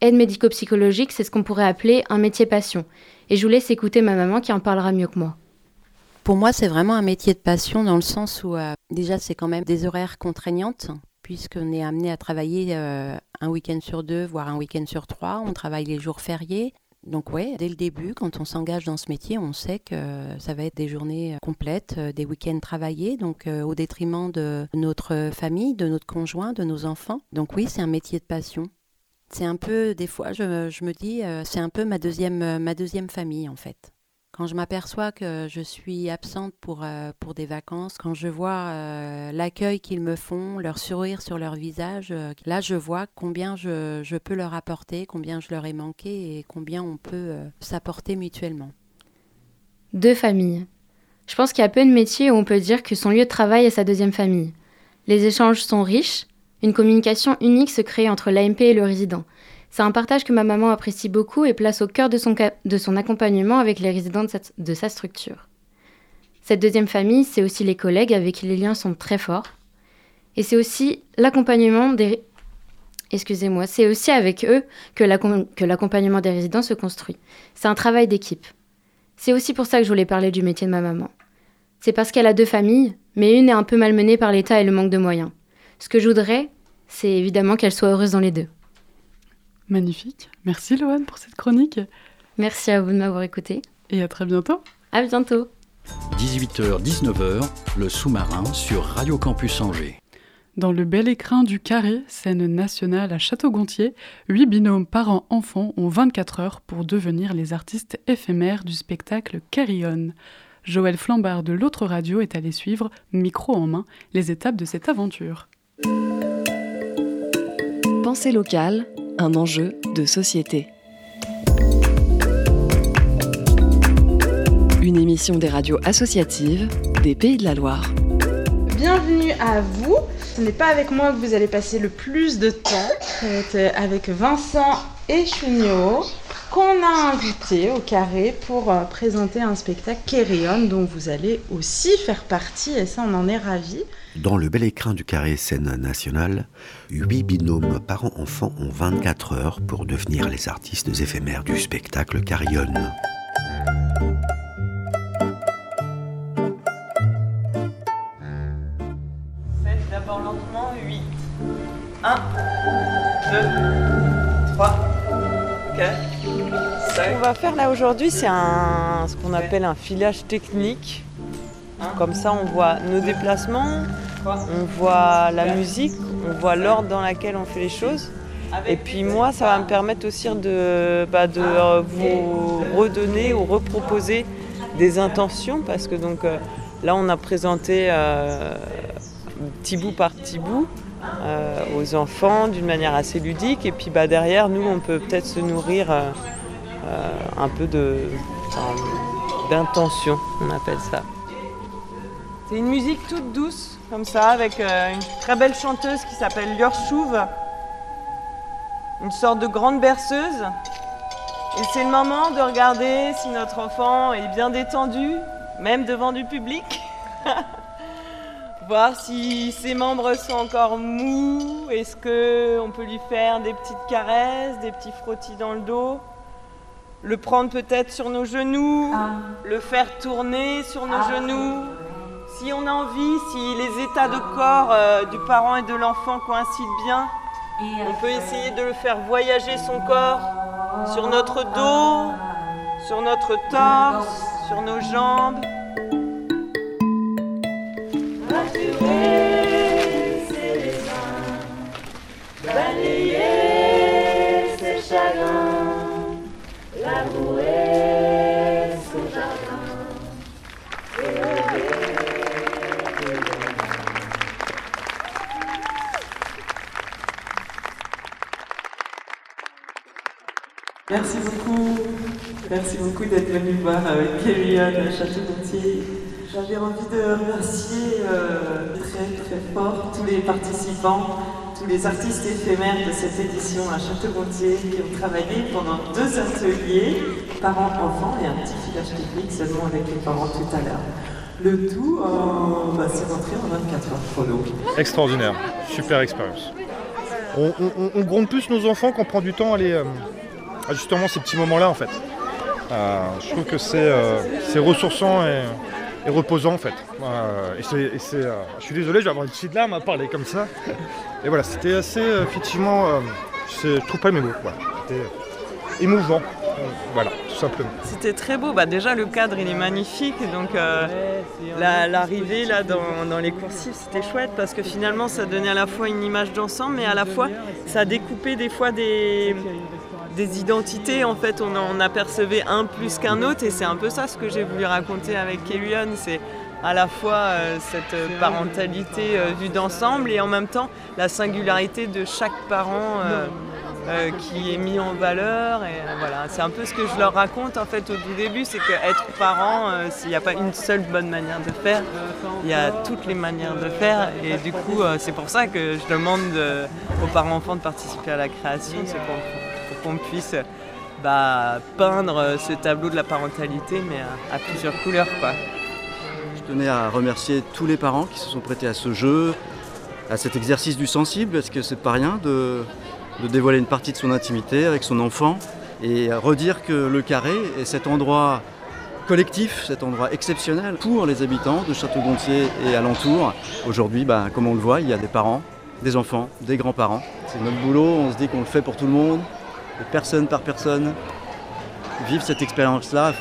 Aide médico-psychologique, c'est ce qu'on pourrait appeler un métier passion. Et je vous laisse écouter ma maman qui en parlera mieux que moi. Pour moi, c'est vraiment un métier de passion dans le sens où euh, déjà c'est quand même des horaires contraignantes puisqu'on est amené à travailler euh, un week-end sur deux, voire un week-end sur trois. On travaille les jours fériés. Donc ouais, dès le début, quand on s'engage dans ce métier, on sait que ça va être des journées complètes, euh, des week-ends travaillés, donc au détriment de notre famille, de notre conjoint, de nos enfants. Donc oui, c'est un métier de passion. C'est un peu, des fois, je, je me dis, c'est un peu ma deuxième, ma deuxième famille en fait. Quand je m'aperçois que je suis absente pour, euh, des vacances, quand je vois euh, l'accueil qu'ils me font, leur sourire sur leur visage, euh, là je vois combien je, je, peux leur apporter, combien je leur ai manqué et combien on peut s'apporter mutuellement. Deux familles. Je pense qu'il y a peu de métiers où on peut dire que son lieu de travail est sa deuxième famille. Les échanges sont riches, une communication unique se crée entre l'AMP et le résident. C'est un partage que ma maman apprécie beaucoup et place au cœur de son, accompagnement avec les résidents de, sa structure. Cette deuxième famille, c'est aussi les collègues avec qui les liens sont très forts. Et c'est aussi l'accompagnement des... Excusez-moi, c'est aussi avec eux que l'accompagnement des résidents se construit. C'est un travail d'équipe. C'est aussi pour ça que je voulais parler du métier de ma maman. C'est parce qu'elle a deux familles, mais une est un peu malmenée par l'État et le manque de moyens. Ce que je voudrais, c'est évidemment qu'elle soit heureuse dans les deux. Magnifique. Merci Loane pour cette chronique. Merci à vous de m'avoir écouté. Et à très bientôt. À bientôt. 18h-19h, le sous-marin sur Radio Campus Angers. Dans le bel écrin du Carré, scène nationale à Château-Gontier, huit binômes parents-enfants ont 24 heures pour devenir les artistes éphémères du spectacle Carry On. Joël Flambard de l'autre radio est allé suivre, micro en main, les étapes de cette aventure. Pensée locale, un enjeu de société. Une émission des radios associatives des Pays de la Loire. Bienvenue à vous. Ce n'est pas avec moi que vous allez passer le plus de temps. C'est avec Vincent et Chunio qu'on a invité au carré pour euh, présenter un spectacle Kerion dont vous allez aussi faire partie et ça on en est ravis. Dans le bel écrin du carré scène nationale, huit binômes parents-enfants ont 24 heures pour devenir les artistes éphémères du spectacle Carillon. D'abord lentement 8. 1, 2, va faire là aujourd'hui, c'est ce qu'on appelle un filage technique. Comme ça, on voit nos déplacements, on voit la musique, on voit l'ordre dans lequel on fait les choses. Et puis moi, ça va me permettre aussi de, bah, euh, vous redonner ou reproposer des intentions parce que donc euh, là, on a présenté euh, petit bout par petit bout euh, aux enfants d'une manière assez ludique. Et puis bah, derrière, nous, on peut peut-être se nourrir un peu de, d'intention, on appelle ça. C'est une musique toute douce, comme ça, avec euh, une très belle chanteuse qui s'appelle Lior Chouve, une sorte de grande berceuse. Et c'est le moment de regarder si notre enfant est bien détendu, même devant du public. Voir si ses membres sont encore mous. Est-ce qu'on peut lui faire des petites caresses, des petits frottis dans le dos? Le prendre peut-être sur nos genoux, le faire tourner sur nos genoux. Si on a envie, si les états de corps euh, du parent et de l'enfant coïncident bien, on peut essayer de le faire voyager son corps sur notre dos, sur notre torse, sur nos jambes. Merci beaucoup. Merci beaucoup d'être venu voir euh, Kélian à Château-Gontier. J'avais envie de remercier très très fort tous les participants, les artistes éphémères de cette édition à Château-Gontier qui ont travaillé pendant deux ateliers, parents-enfants et un petit filage technique seulement avec les parents tout à l'heure. Le tout, euh, bah, c'est rentré en 24 heures chrono. Extraordinaire, super expérience. On, on- on- on gronde plus nos enfants qu'on prend du temps à les, euh, justement ces petits moments-là en fait. Euh, je trouve que c'est euh, c'est ressourçant et, et reposant en fait. Euh, et c'est, et c'est, euh, je suis désolé, je vais avoir une petite larme à parler comme ça. Et voilà, c'était assez euh, effectivement, euh, je trouve pas mes mots. Voilà. C'était euh, émouvant, voilà, tout simplement. C'était très beau. Bah, déjà, le cadre, il est magnifique. Donc, euh, la- l'arrivée là dans, dans les coursives, c'était chouette parce que finalement, ça donnait à la fois une image d'ensemble, mais à la fois, ça découpait des fois des, des identités. En fait, on en apercevait un plus qu'un autre. Et c'est un peu ça ce que j'ai voulu raconter avec Kélian. C'est à la fois euh, cette parentalité euh, vue d'ensemble et en même temps la singularité de chaque parent euh, qui est mis en valeur. C'est un peu ce que je leur raconte en fait au tout début, c'est qu'être parent, euh, il n'y a pas une seule bonne manière de faire, il y a toutes les manières de faire. Et du coup, c'est pour ça que je demande aux parents-enfants de participer à la création, c'est qu'on puisse bah, peindre euh, ce tableau de la parentalité, mais à, à plusieurs couleurs. Quoi. Je tenais à remercier tous les parents qui se sont prêtés à ce jeu, à cet exercice du sensible, parce que c'est pas rien de, dévoiler une partie de son intimité avec son enfant et redire que le carré est cet endroit collectif, cet endroit exceptionnel pour les habitants de Château-Gontier et alentour. Aujourd'hui, bah, comme on le voit, il y a des parents, des enfants, des grands-parents. C'est notre boulot, on se dit qu'on le fait pour tout le monde, personne par personne. Vivre cette expérience-là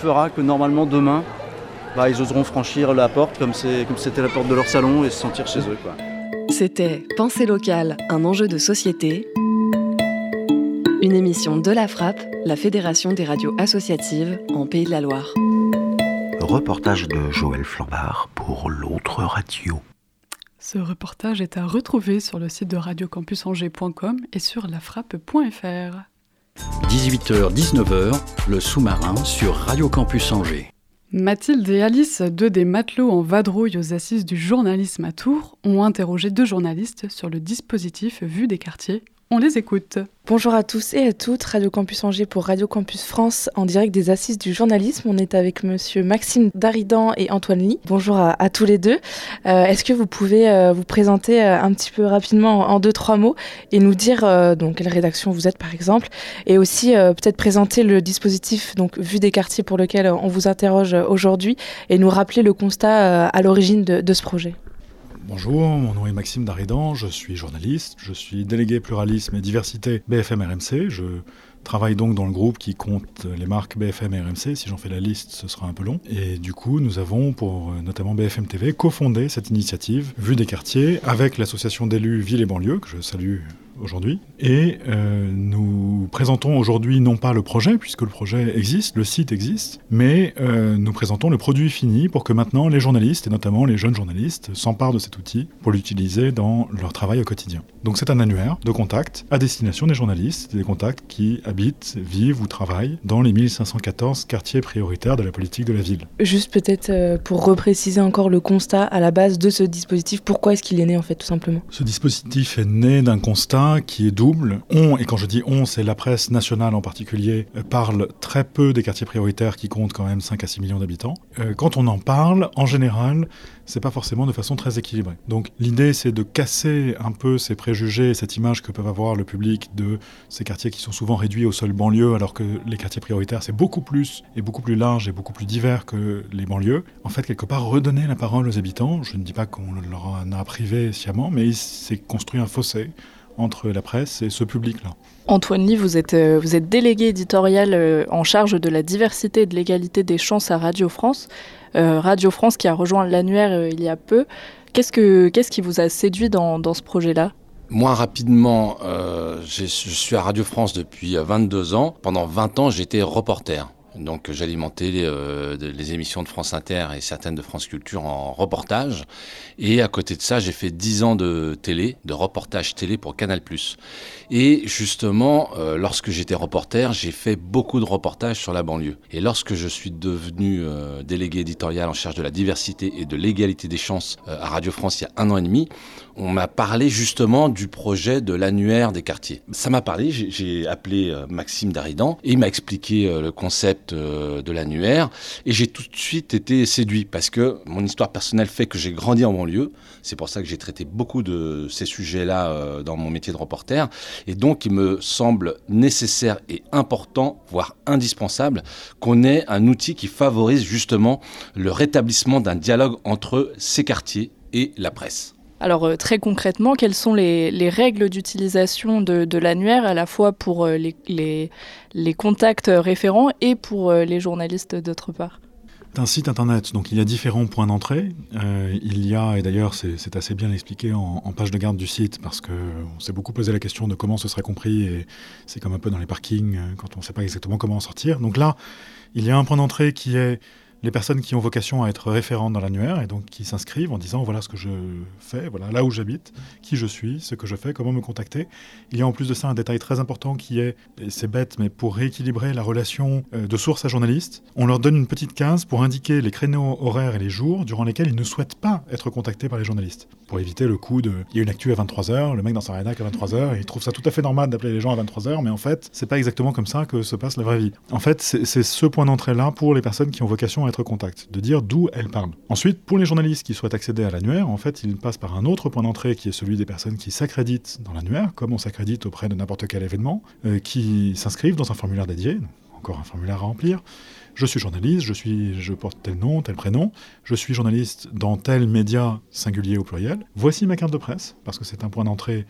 fera que normalement demain, bah, ils oseront franchir la porte comme c'était la porte de leur salon et se sentir chez eux. C'était Pensée locale, un enjeu de société. Une émission de la Frappe, la Fédération des radios associatives en Pays de la Loire. Reportage de Joël Flambard pour l'autre radio. Ce reportage est à retrouver sur le site de radiocampusangers.com et sur lafrappe.fr. 18h-19h, le sous-marin sur Radio Campus Angers. Mathilde et Alice, deux des matelots en vadrouille aux assises du journalisme à Tours, ont interrogé deux journalistes sur le dispositif Vue des quartiers on les écoute. Bonjour à tous et à toutes, Radio Campus Angers pour Radio Campus France en direct des Assises du journalisme. On est avec monsieur Maxime Daridan et Antoine Lee. Bonjour à, tous les deux. Euh, est-ce que vous pouvez euh, vous présenter euh, un petit peu rapidement en, deux, trois mots et nous dire donc quelle rédaction vous êtes par exemple et aussi peut-être présenter le dispositif donc Vue des quartiers pour lequel on vous interroge aujourd'hui et nous rappeler le constat à l'origine de ce projet? Bonjour, mon nom est Maxime Daridan, je suis journaliste, je suis délégué pluralisme et diversité BFM RMC. Je travaille donc dans le groupe qui compte les marques BFM et RMC. Si j'en fais la liste, ce sera un peu long. Et du coup, nous avons, pour euh, notamment BFM TV, cofondé cette initiative Vue des quartiers avec l'association d'élus Ville et banlieue, que je salue aujourd'hui. Et euh, nous présentons aujourd'hui non pas le projet, puisque le projet existe, le site existe, mais euh, nous présentons le produit fini pour que maintenant les journalistes, et notamment les jeunes journalistes, s'emparent de cet outil pour l'utiliser dans leur travail au quotidien. Donc c'est un annuaire de contacts à destination des journalistes, des contacts qui habitent, vivent ou travaillent dans les 1514 quartiers prioritaires de la politique de la ville. Juste peut-être euh, pour repréciser encore le constat à la base de ce dispositif, pourquoi est-ce qu'il est né en fait tout simplement? Ce dispositif est né d'un constat qui est double. On, et quand je dis on, c'est la presse nationale en particulier, euh, parle très peu des quartiers prioritaires qui comptent quand même 5 à 6 millions d'habitants. Euh, quand on en parle, en général, c'est pas forcément de façon très équilibrée. Donc l'idée c'est de casser un peu ces préjugés, cette image que peuvent avoir le public de ces quartiers qui sont souvent réduits aux seules banlieues, alors que les quartiers prioritaires c'est beaucoup plus et beaucoup plus large et beaucoup plus divers que les banlieues. En fait, quelque part, redonner la parole aux habitants. Je ne dis pas qu'on leur en a privé sciemment, mais il s'est construit un fossé entre la presse et ce public-là. Antoine Lee, vous êtes, euh, vous êtes délégué éditorial euh, en charge de la diversité et de l'égalité des chances à Radio France. Euh, Radio France qui a rejoint l'annuaire il y a peu. Qu'est-ce, que, qu'est-ce qui vous a séduit dans, dans ce projet-là? Moi, rapidement, je suis à Radio France depuis 22 ans. Pendant 20 ans, j'étais reporter. Donc j'alimentais les, euh, les, émissions de France Inter et certaines de France Culture en reportage. Et à côté de ça, j'ai fait 10 ans de télé, de reportage télé pour Canal+. Et justement, euh, lorsque j'étais reporter, j'ai fait beaucoup de reportages sur la banlieue. Et lorsque je suis devenu euh, délégué éditorial en charge de la diversité et de l'égalité des chances à Radio France il y a un an et demi, on m'a parlé justement du projet de l'annuaire des quartiers. Ça m'a parlé, j'ai appelé Maxime Daridan et il m'a expliqué le concept euh, de l'annuaire. Et j'ai tout de suite été séduit parce que mon histoire personnelle fait que j'ai grandi en banlieue. C'est pour ça que j'ai traité beaucoup de ces sujets-là euh, dans mon métier de reporter. Et donc, il me semble nécessaire et important, voire indispensable, qu'on ait un outil qui favorise justement le rétablissement d'un dialogue entre ces quartiers et la presse. Alors euh, très concrètement, quelles sont les, règles d'utilisation de, l'annuaire à la fois pour euh, les, contacts référents et pour euh, les journalistes d'autre part? C'est un site internet, donc il y a différents points d'entrée. il y a, et d'ailleurs c'est assez bien expliqué en, page de garde du site, parce qu'on s'est beaucoup posé la question de comment ce serait compris, et c'est comme un peu dans les parkings, quand on ne sait pas exactement comment en sortir. Donc là, il y a un point d'entrée qui est les personnes qui ont vocation à être référentes dans l'annuaire et donc qui s'inscrivent en disant voilà ce que je fais, voilà là où j'habite, qui je suis, ce que je fais, comment me contacter. Il y a en plus de ça un détail très important qui est, c'est bête, mais pour rééquilibrer la relation euh, de source à journaliste, on leur donne une petite case pour indiquer les créneaux horaires et les jours durant lesquels ils ne souhaitent pas être contactés par les journalistes. Pour éviter le coup de il y a une actu à 23h, le mec dans sa rédac à 23h, il trouve ça tout à fait normal d'appeler les gens à 23h, mais en fait, c'est pas exactement comme ça que se passe la vraie vie. En fait, c'est ce point d'entrée là pour les personnes qui ont vocation à contact, de dire d'où elle parle. Ensuite, pour les journalistes qui souhaitent accéder à l'annuaire, en fait, ils passent par un autre point d'entrée qui est celui des personnes qui s'accréditent dans l'annuaire, comme on s'accrédite auprès de n'importe quel événement, euh, qui s'inscrivent dans un formulaire dédié, encore un formulaire à remplir. Je suis journaliste, je, suis, je porte tel nom, tel prénom, je suis journaliste dans tel média singulier au pluriel. Voici ma carte de presse, parce que c'est un point d'entrée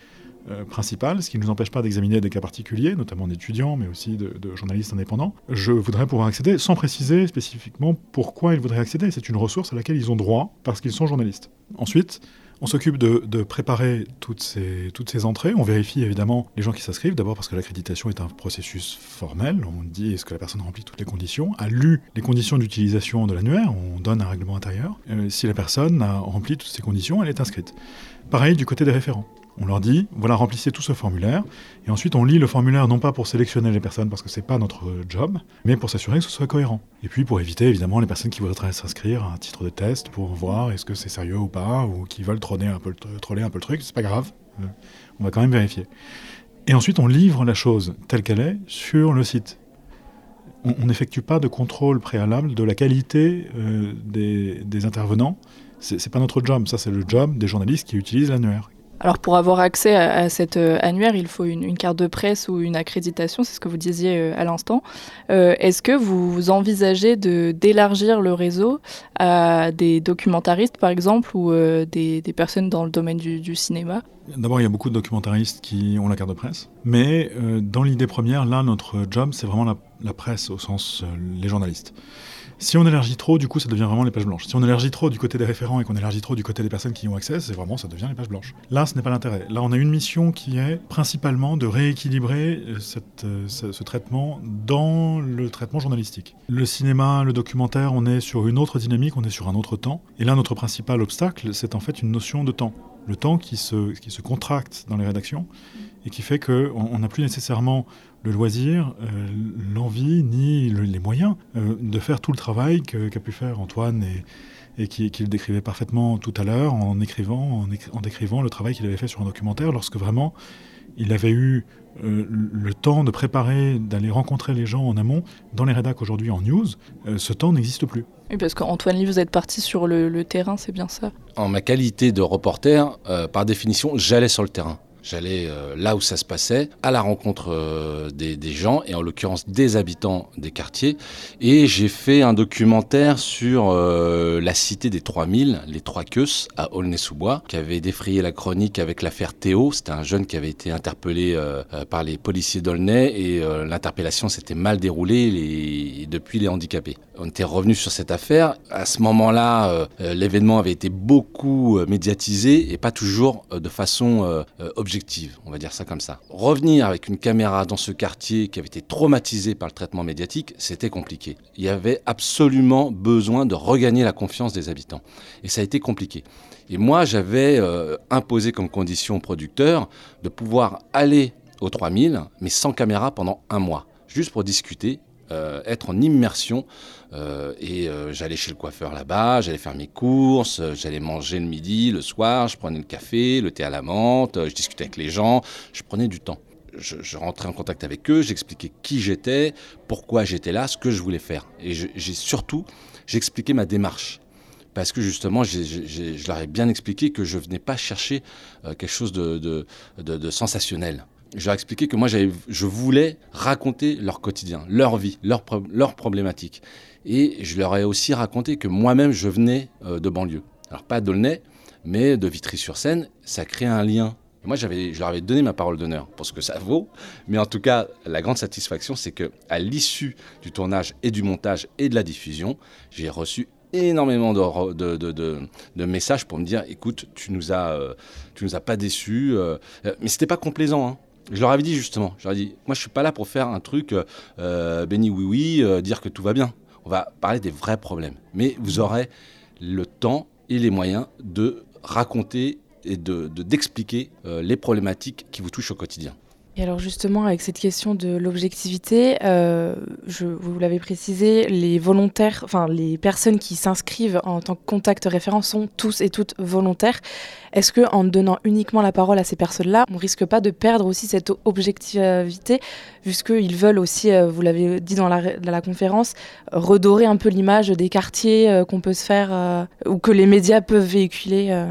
euh, principal, ce qui ne nous empêche pas d'examiner des cas particuliers, notamment d'étudiants, mais aussi de, journalistes indépendants. Je voudrais pouvoir accéder sans préciser spécifiquement pourquoi ils voudraient accéder. C'est une ressource à laquelle ils ont droit parce qu'ils sont journalistes. Ensuite, on s'occupe de, préparer toutes ces, toutes ces entrées. On vérifie évidemment les gens qui s'inscrivent, d'abord parce que l'accréditation est un processus formel. On dit est-ce que la personne remplit toutes les conditions, a lu les conditions d'utilisation de l'annuaire, on donne un règlement intérieur. Euh, si la personne a rempli toutes ces conditions, elle est inscrite. Pareil du côté des référents. On leur dit, voilà, remplissez tout ce formulaire. Et ensuite, on lit le formulaire non pas pour sélectionner les personnes parce que c'est pas notre job, mais pour s'assurer que ce soit cohérent. Et puis pour éviter évidemment les personnes qui voudraient s'inscrire à un titre de test pour voir est-ce que c'est sérieux ou pas, ou qui veulent troller un peu, un le truc, c'est pas grave. Euh, on va quand même vérifier. Et ensuite, on livre la chose telle qu'elle est sur le site. On n'effectue pas de contrôle préalable de la qualité euh, des, des intervenants. C'est pas notre job, ça c'est le job des journalistes qui utilisent l'annuaire, alors pour avoir accès à, à cet euh, annuaire, il faut une, carte de presse ou une accréditation, c'est ce que vous disiez euh, à l'instant. Euh, Est-ce que vous, envisagez d'élargir le réseau à des documentaristes par exemple ou des, personnes dans le domaine du, cinéma? D'abord, il y a beaucoup de documentaristes qui ont la carte de presse, mais dans l'idée première, là, notre job, c'est vraiment la, la, presse au sens les journalistes. Si on élargit trop, du coup, ça devient vraiment les pages blanches. Si on élargit trop du côté des référents et qu'on élargit trop du côté des personnes qui y ont accès, c'est vraiment, ça devient les pages blanches. Là, ce n'est pas l'intérêt. Là, on a une mission qui est principalement de rééquilibrer euh, euh, ce, ce, traitement dans le traitement journalistique. Le cinéma, le documentaire, on est sur une autre dynamique, on est sur un autre temps. Et là, notre principal obstacle, c'est en fait une notion de temps. Le temps qui se, qui se contracte dans les rédactions et qui fait qu'on n'a plus nécessairement le loisir, euh, l'envie, ni le, les moyens euh, de faire tout le travail qu'a qu pu faire Antoine et, et qui, qui, le décrivait parfaitement tout à l'heure en écrivant, en, écri en, décrivant le travail qu'il avait fait sur un documentaire lorsque vraiment il avait eu euh, le temps de préparer, d'aller rencontrer les gens en amont. Dans les rédacs aujourd'hui en news, euh, ce temps n'existe plus. Oui, parce qu'Antoine Lee, vous êtes parti sur le, le terrain, c'est bien ça? En ma qualité de reporter, euh, par définition, j'allais sur le terrain. J'allais euh, là où ça se passait, à la rencontre euh, des, gens, et en l'occurrence des habitants des quartiers. Et j'ai fait un documentaire sur euh, la cité des 3000, les Trois Queues, à Aulnay-sous-Bois, qui avait défrayé la chronique avec l'affaire Théo. C'était un jeune qui avait été interpellé par les policiers d'Aulnay, et l'interpellation s'était mal déroulée, depuis les handicapés. On était revenu sur cette affaire. À ce moment-là, l'événement avait été beaucoup médiatisé, et pas toujours de façon objective on va dire ça comme ça. Revenir avec une caméra dans ce quartier qui avait été traumatisé par le traitement médiatique, c'était compliqué. Il y avait absolument besoin de regagner la confiance des habitants. Et ça a été compliqué. Et moi, j'avais euh, imposé comme condition au producteur de pouvoir aller aux 3000, mais sans caméra pendant un mois, juste pour discuter euh, être en immersion. Euh, et euh, j'allais chez le coiffeur là-bas, j'allais faire mes courses, j'allais manger le midi, le soir, je prenais le café, le thé à la menthe, je discutais avec les gens, je prenais du temps. Je, rentrais en contact avec eux, j'expliquais qui j'étais, pourquoi j'étais là, ce que je voulais faire. Et j'ai surtout, j'expliquais ma démarche parce que justement, je leur ai bien expliqué que je venais pas chercher quelque chose de sensationnel je leur ai expliqué que moi, je voulais raconter leur quotidien, leur vie, leurs leur problématiques. Et je leur ai aussi raconté que moi-même, je venais euh, de banlieue. Alors, pas d'Aulnay, mais de Vitry-sur-Seine. Ça crée un lien. Moi, je leur avais donné ma parole d'honneur pour ce que ça vaut. Mais en tout cas, la grande satisfaction, c'est qu'à l'issue du tournage et du montage et de la diffusion, j'ai reçu énormément de, messages pour me dire écoute, tu nous as, euh, tu nous as pas déçus. Euh, mais c'était pas complaisant. Hein. Je leur avais dit justement, je leur ai dit, moi je suis pas là pour faire un truc euh, béni oui oui, euh, dire que tout va bien. On va parler des vrais problèmes. Mais vous aurez le temps et les moyens de raconter et d'expliquer de, euh, les problématiques qui vous touchent au quotidien. Et alors justement, avec cette question de l'objectivité, euh, vous l'avez précisé, les volontaires, enfin les personnes qui s'inscrivent en tant que contact référent sont tous et toutes volontaires. Est-ce que en donnant uniquement la parole à ces personnes-là, on risque pas de perdre aussi cette objectivité, puisqu'ils veulent aussi, euh, vous l'avez dit dans la, conférence, redorer un peu l'image des quartiers euh, qu'on peut se faire ou que les médias peuvent véhiculer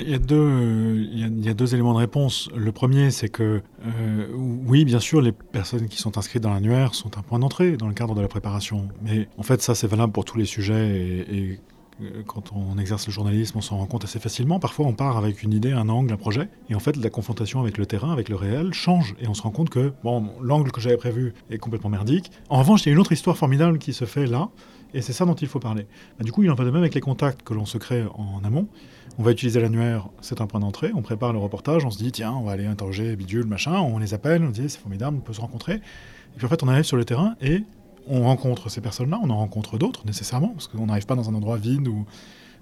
il y, a deux, a, il deux éléments de réponse. Le premier, c'est que, euh, oui, bien sûr, les personnes qui sont inscrites dans l'annuaire sont un point d'entrée dans le cadre de la préparation. Mais en fait, ça, c'est valable pour tous les sujets et, Euh, quand on exerce le journalisme, on s'en rend compte assez facilement. Parfois, on part avec une idée, un angle, un projet, et en fait, la confrontation avec le terrain, avec le réel, change, et on se rend compte que bon, l'angle que j'avais prévu est complètement merdique. En revanche, il y a une autre histoire formidable qui se fait là, et c'est ça dont il faut parler. Bah, du coup, il en va de même avec les contacts que l'on se crée en amont. On va utiliser l'annuaire, c'est un point d'entrée, on prépare le reportage, on se dit tiens, on va aller interroger Bidule, machin, on les appelle, on dit c'est formidable, on peut se rencontrer. Et puis en fait, on arrive sur le terrain et on rencontre ces personnes-là, on en rencontre d'autres nécessairement, parce qu'on n'arrive pas dans un endroit vide où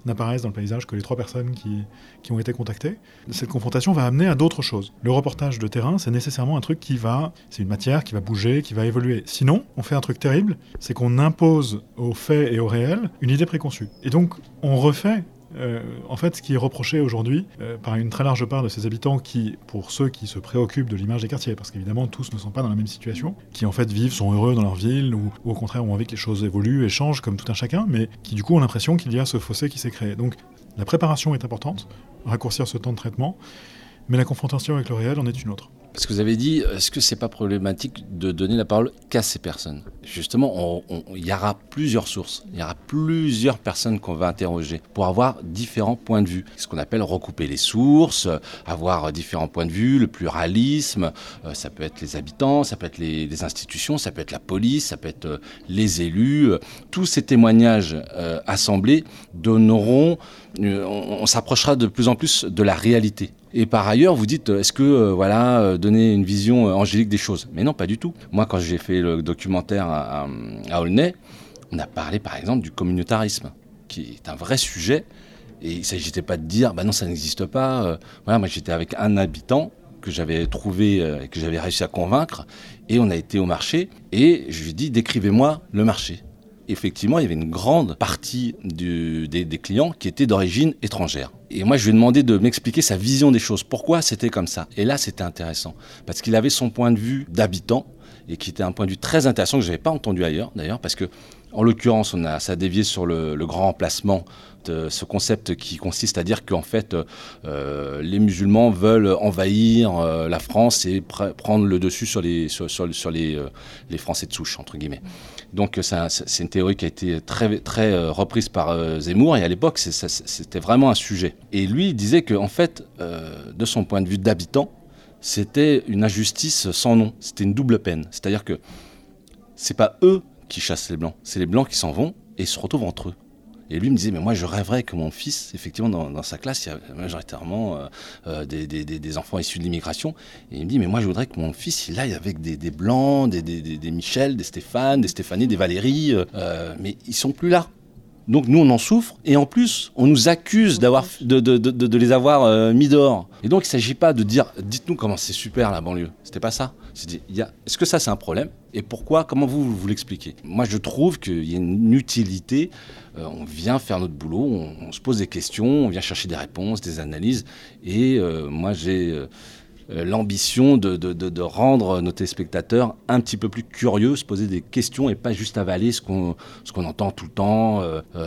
n'apparaissent dans le paysage que les trois personnes qui, qui ont été contactées. Cette confrontation va amener à d'autres choses. Le reportage de terrain, c'est nécessairement un truc qui va, c'est une matière qui va bouger, qui va évoluer. Sinon, on fait un truc terrible, c'est qu'on impose aux faits et au réel une idée préconçue. Et donc, on refait euh, en fait, ce qui est reproché aujourd'hui euh, par une très large part de ces habitants qui, pour ceux qui se préoccupent de l'image des quartiers, parce qu'évidemment tous ne sont pas dans la même situation, qui en fait vivent, sont heureux dans leur ville, ou, au contraire ont envie que les choses évoluent et changent comme tout un chacun, mais qui du coup ont l'impression qu'il y a ce fossé qui s'est créé. Donc la préparation est importante, raccourcir ce temps de traitement, mais la confrontation avec le réel en est une autre. Parce que vous avez dit, est-ce que c'est pas problématique de donner la parole qu'à ces personnes? Justement, il y aura plusieurs sources, il y aura plusieurs personnes qu'on va interroger pour avoir différents points de vue. Ce qu'on appelle recouper les sources, avoir différents points de vue, le pluralisme. Euh, ça peut être les habitants, ça peut être les, institutions, ça peut être la police, ça peut être euh, les élus. Tous ces témoignages euh, assemblés donneront, on s'approchera de plus en plus de la réalité et par ailleurs, vous dites, est-ce que, voilà, donner une vision angélique des choses? Mais non, pas du tout. Moi, quand j'ai fait le documentaire à, à, Aulnay, on a parlé, par exemple, du communautarisme, qui est un vrai sujet. Et il ne s'agissait pas de dire, bah non, ça n'existe pas. voilà, moi, j'étais avec un habitant que j'avais trouvé et que j'avais réussi à convaincre. Et on a été au marché. Et je lui ai dit, décrivez-moi le marché effectivement, il y avait une grande partie des, des, clients qui étaient d'origine étrangère. Et moi, je lui ai demandé de m'expliquer sa vision des choses. Pourquoi c'était comme ça? Et là, c'était intéressant. Parce qu'il avait son point de vue d'habitant, et qui était un point de vue très intéressant que je n'avais pas entendu ailleurs, d'ailleurs, parce que, en l'occurrence, on a, ça a dévié sur le, grand emplacement de ce concept qui consiste à dire qu'en fait, euh, les musulmans veulent envahir euh, la France et prendre le dessus sur les, sur, les, euh, les Français de souche, entre guillemets. Donc c'est une théorie qui a été très, très euh, reprise par euh, Zemmour et à l'époque c'était vraiment un sujet. Et lui il disait que en fait, euh, de son point de vue d'habitant, c'était une injustice sans nom, c'était une double peine. C'est-à-dire que c'est pas eux qui chassent les blancs, c'est les blancs qui s'en vont et se retrouvent entre eux. Et lui me disait, mais moi je rêverais que mon fils, effectivement, dans, sa classe, il y a majoritairement euh, euh, des, enfants issus de l'immigration. Et il me dit, mais moi je voudrais que mon fils, il aille avec des, blancs, des, Michel, des Stéphane, des Stéphanie, des Valérie. Euh, mais ils sont plus là. Donc nous, on en souffre, et en plus, on nous accuse d'avoir, de, de, de, les avoir mis dehors. Et donc, il ne s'agit pas de dire, dites-nous comment c'est super la banlieue. C'était pas ça. Est-ce que ça, c'est un problème? Et pourquoi? Comment vous, vous l'expliquez? Moi, je trouve qu'il y a une utilité. Euh, on vient faire notre boulot, on, se pose des questions, on vient chercher des réponses, des analyses. Et euh, moi, j'ai euh, l'ambition de, rendre nos téléspectateurs un petit peu plus curieux, se poser des questions et pas juste avaler ce qu'on entend tout le temps,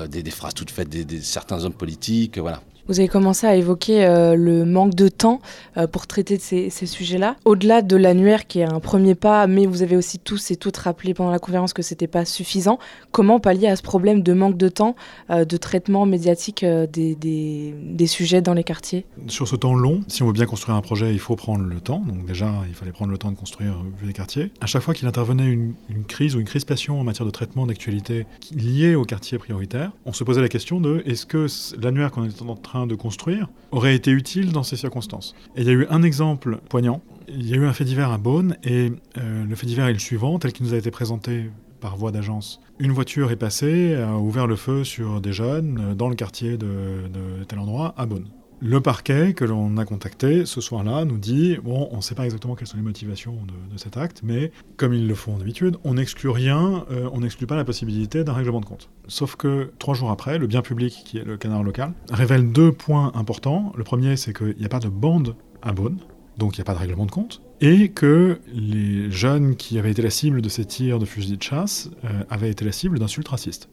des, des, phrases toutes faites des, certains hommes politiques. Voilà. Vous avez commencé à évoquer euh, le manque de temps euh, pour traiter de ces, sujets-là. Au-delà de l'annuaire qui est un premier pas, mais vous avez aussi tous et toutes rappelé pendant la conférence que c'était pas suffisant. Comment pallier à ce problème de manque de temps euh, de traitement médiatique des, sujets dans les quartiers? Sur ce temps long, si on veut bien construire un projet, il faut prendre le temps. Donc déjà, il fallait prendre le temps de construire les quartiers. À chaque fois qu'il intervenait une, crise ou une crispation en matière de traitement d'actualité liée au quartier prioritaire, on se posait la question de est-ce que l'annuaire qu'on est en train de construire aurait été utile dans ces circonstances. Et il y a eu un exemple poignant. Il y a eu un fait divers à Beaune, et euh, le fait divers est le suivant, tel qu'il nous a été présenté par voie d'agence. Une voiture est passée, a ouvert le feu sur des jeunes euh, dans le quartier de, de tel endroit à Beaune. Le parquet que l'on a contacté ce soir-là nous dit bon, on ne sait pas exactement quelles sont les motivations de, cet acte, mais comme ils le font d'habitude, on n'exclut rien, euh, on n'exclut pas la possibilité d'un règlement de compte. Sauf que trois jours après, le bien public, qui est le canard local, révèle deux points importants. Le premier, c'est qu'il n'y a pas de bande à Beaune, donc il n'y a pas de règlement de compte, et que les jeunes qui avaient été la cible de ces tirs de fusil de chasse euh, avaient été la cible d'insultes racistes.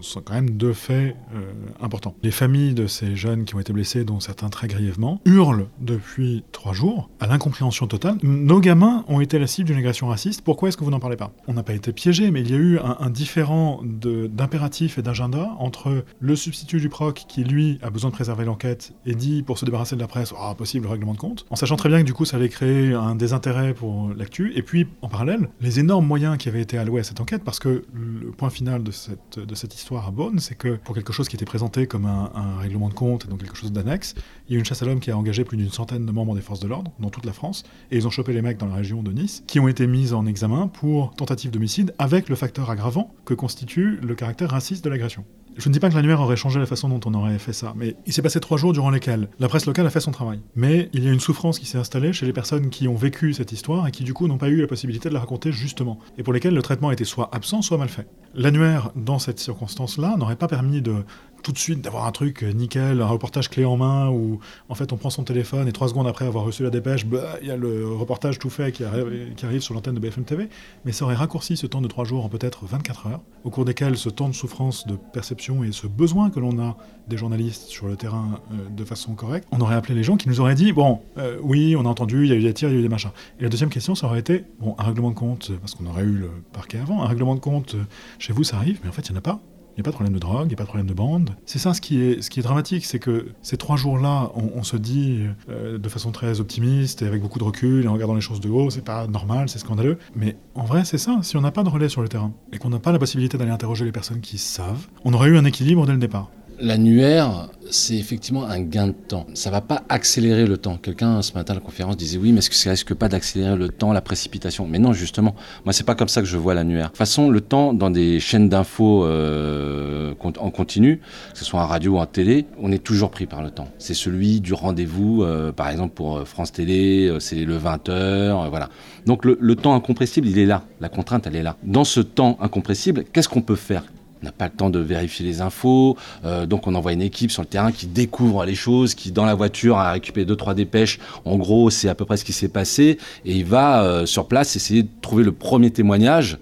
Sont quand même deux faits euh, importants. Les familles de ces jeunes qui ont été blessés, dont certains très grièvement, hurlent depuis trois jours à l'incompréhension totale. Nos gamins ont été la cible d'une agression raciste. Pourquoi est-ce que vous n'en parlez pas? On n'a pas été piégés, mais il y a eu un, différent d'impératif et d'agenda entre le substitut du proc qui, lui, a besoin de préserver l'enquête et dit, pour se débarrasser de la presse, ah, possible règlement de compte, en sachant très bien que du coup, ça allait créer un désintérêt pour l'actu. Et puis, en parallèle, les énormes moyens qui avaient été alloués à cette enquête, parce que le point final de cette, de cette histoire à Bonn, c'est que pour quelque chose qui était présenté comme un, règlement de compte, donc quelque chose d'annexe, il y a une chasse à l'homme qui a engagé plus d'une centaine de membres des forces de l'ordre dans toute la France, et ils ont chopé les mecs dans la région de Nice, qui ont été mis en examen pour tentative d'homicide avec le facteur aggravant que constitue le caractère raciste de l'agression. Je ne dis pas que l'annuaire aurait changé la façon dont on aurait fait ça, mais il s'est passé trois jours durant lesquels la presse locale a fait son travail. Mais il y a une souffrance qui s'est installée chez les personnes qui ont vécu cette histoire et qui du coup n'ont pas eu la possibilité de la raconter justement, et pour lesquelles le traitement était soit absent, soit mal fait. L'annuaire, dans cette circonstance-là, n'aurait pas permis de tout de suite d'avoir un truc euh, nickel, un reportage clé en main où en fait on prend son téléphone et trois secondes après avoir reçu la dépêche, bah, il y a le reportage tout fait qui arrive, qui arrive sur l'antenne de BFM TV. Mais ça aurait raccourci ce temps de trois jours en peut-être 24 heures, au cours desquels ce temps de souffrance, de perception et ce besoin que l'on a des journalistes sur le terrain euh, de façon correcte, on aurait appelé les gens qui nous auraient dit bon, euh, oui, on a entendu, il y a eu des tirs, il y a eu des machins. Et la deuxième question, ça aurait été bon, un règlement de compte, parce qu'on aurait eu le parquet avant, un règlement de compte, chez vous ça arrive, mais en fait il n'y en a pas. Il n'y a pas de problème de drogue, il n'y a pas de problème de bande. C'est ça ce qui est, ce qui est dramatique, c'est que ces trois jours-là, on, se dit euh, de façon très optimiste et avec beaucoup de recul et en regardant les choses de haut, c'est pas normal, c'est scandaleux. Mais en vrai, c'est ça. Si on n'a pas de relais sur le terrain et qu'on n'a pas la possibilité d'aller interroger les personnes qui savent, on aurait eu un équilibre dès le départ. L'annuaire, c'est effectivement un gain de temps. Ça va pas accélérer le temps. Quelqu'un ce matin à la conférence disait oui, mais est-ce que ça risque pas d'accélérer le temps, la précipitation? Mais non, justement, moi c'est pas comme ça que je vois l'annuaire. De toute façon, le temps dans des chaînes d'infos euh, en continu, que ce soit en radio ou en télé, on est toujours pris par le temps. C'est celui du rendez-vous, euh, par exemple pour euh, France Télé, c'est le 20h, voilà. Donc le, le temps incompressible, il est là. La contrainte, elle est là. Dans ce temps incompressible, qu'est-ce qu'on peut faire? N'a pas le temps de vérifier les infos, euh, donc on envoie une équipe sur le terrain qui découvre les choses, qui dans la voiture a récupéré deux trois dépêches. En gros, c'est à peu près ce qui s'est passé, et il va euh, sur place essayer de trouver le premier témoignage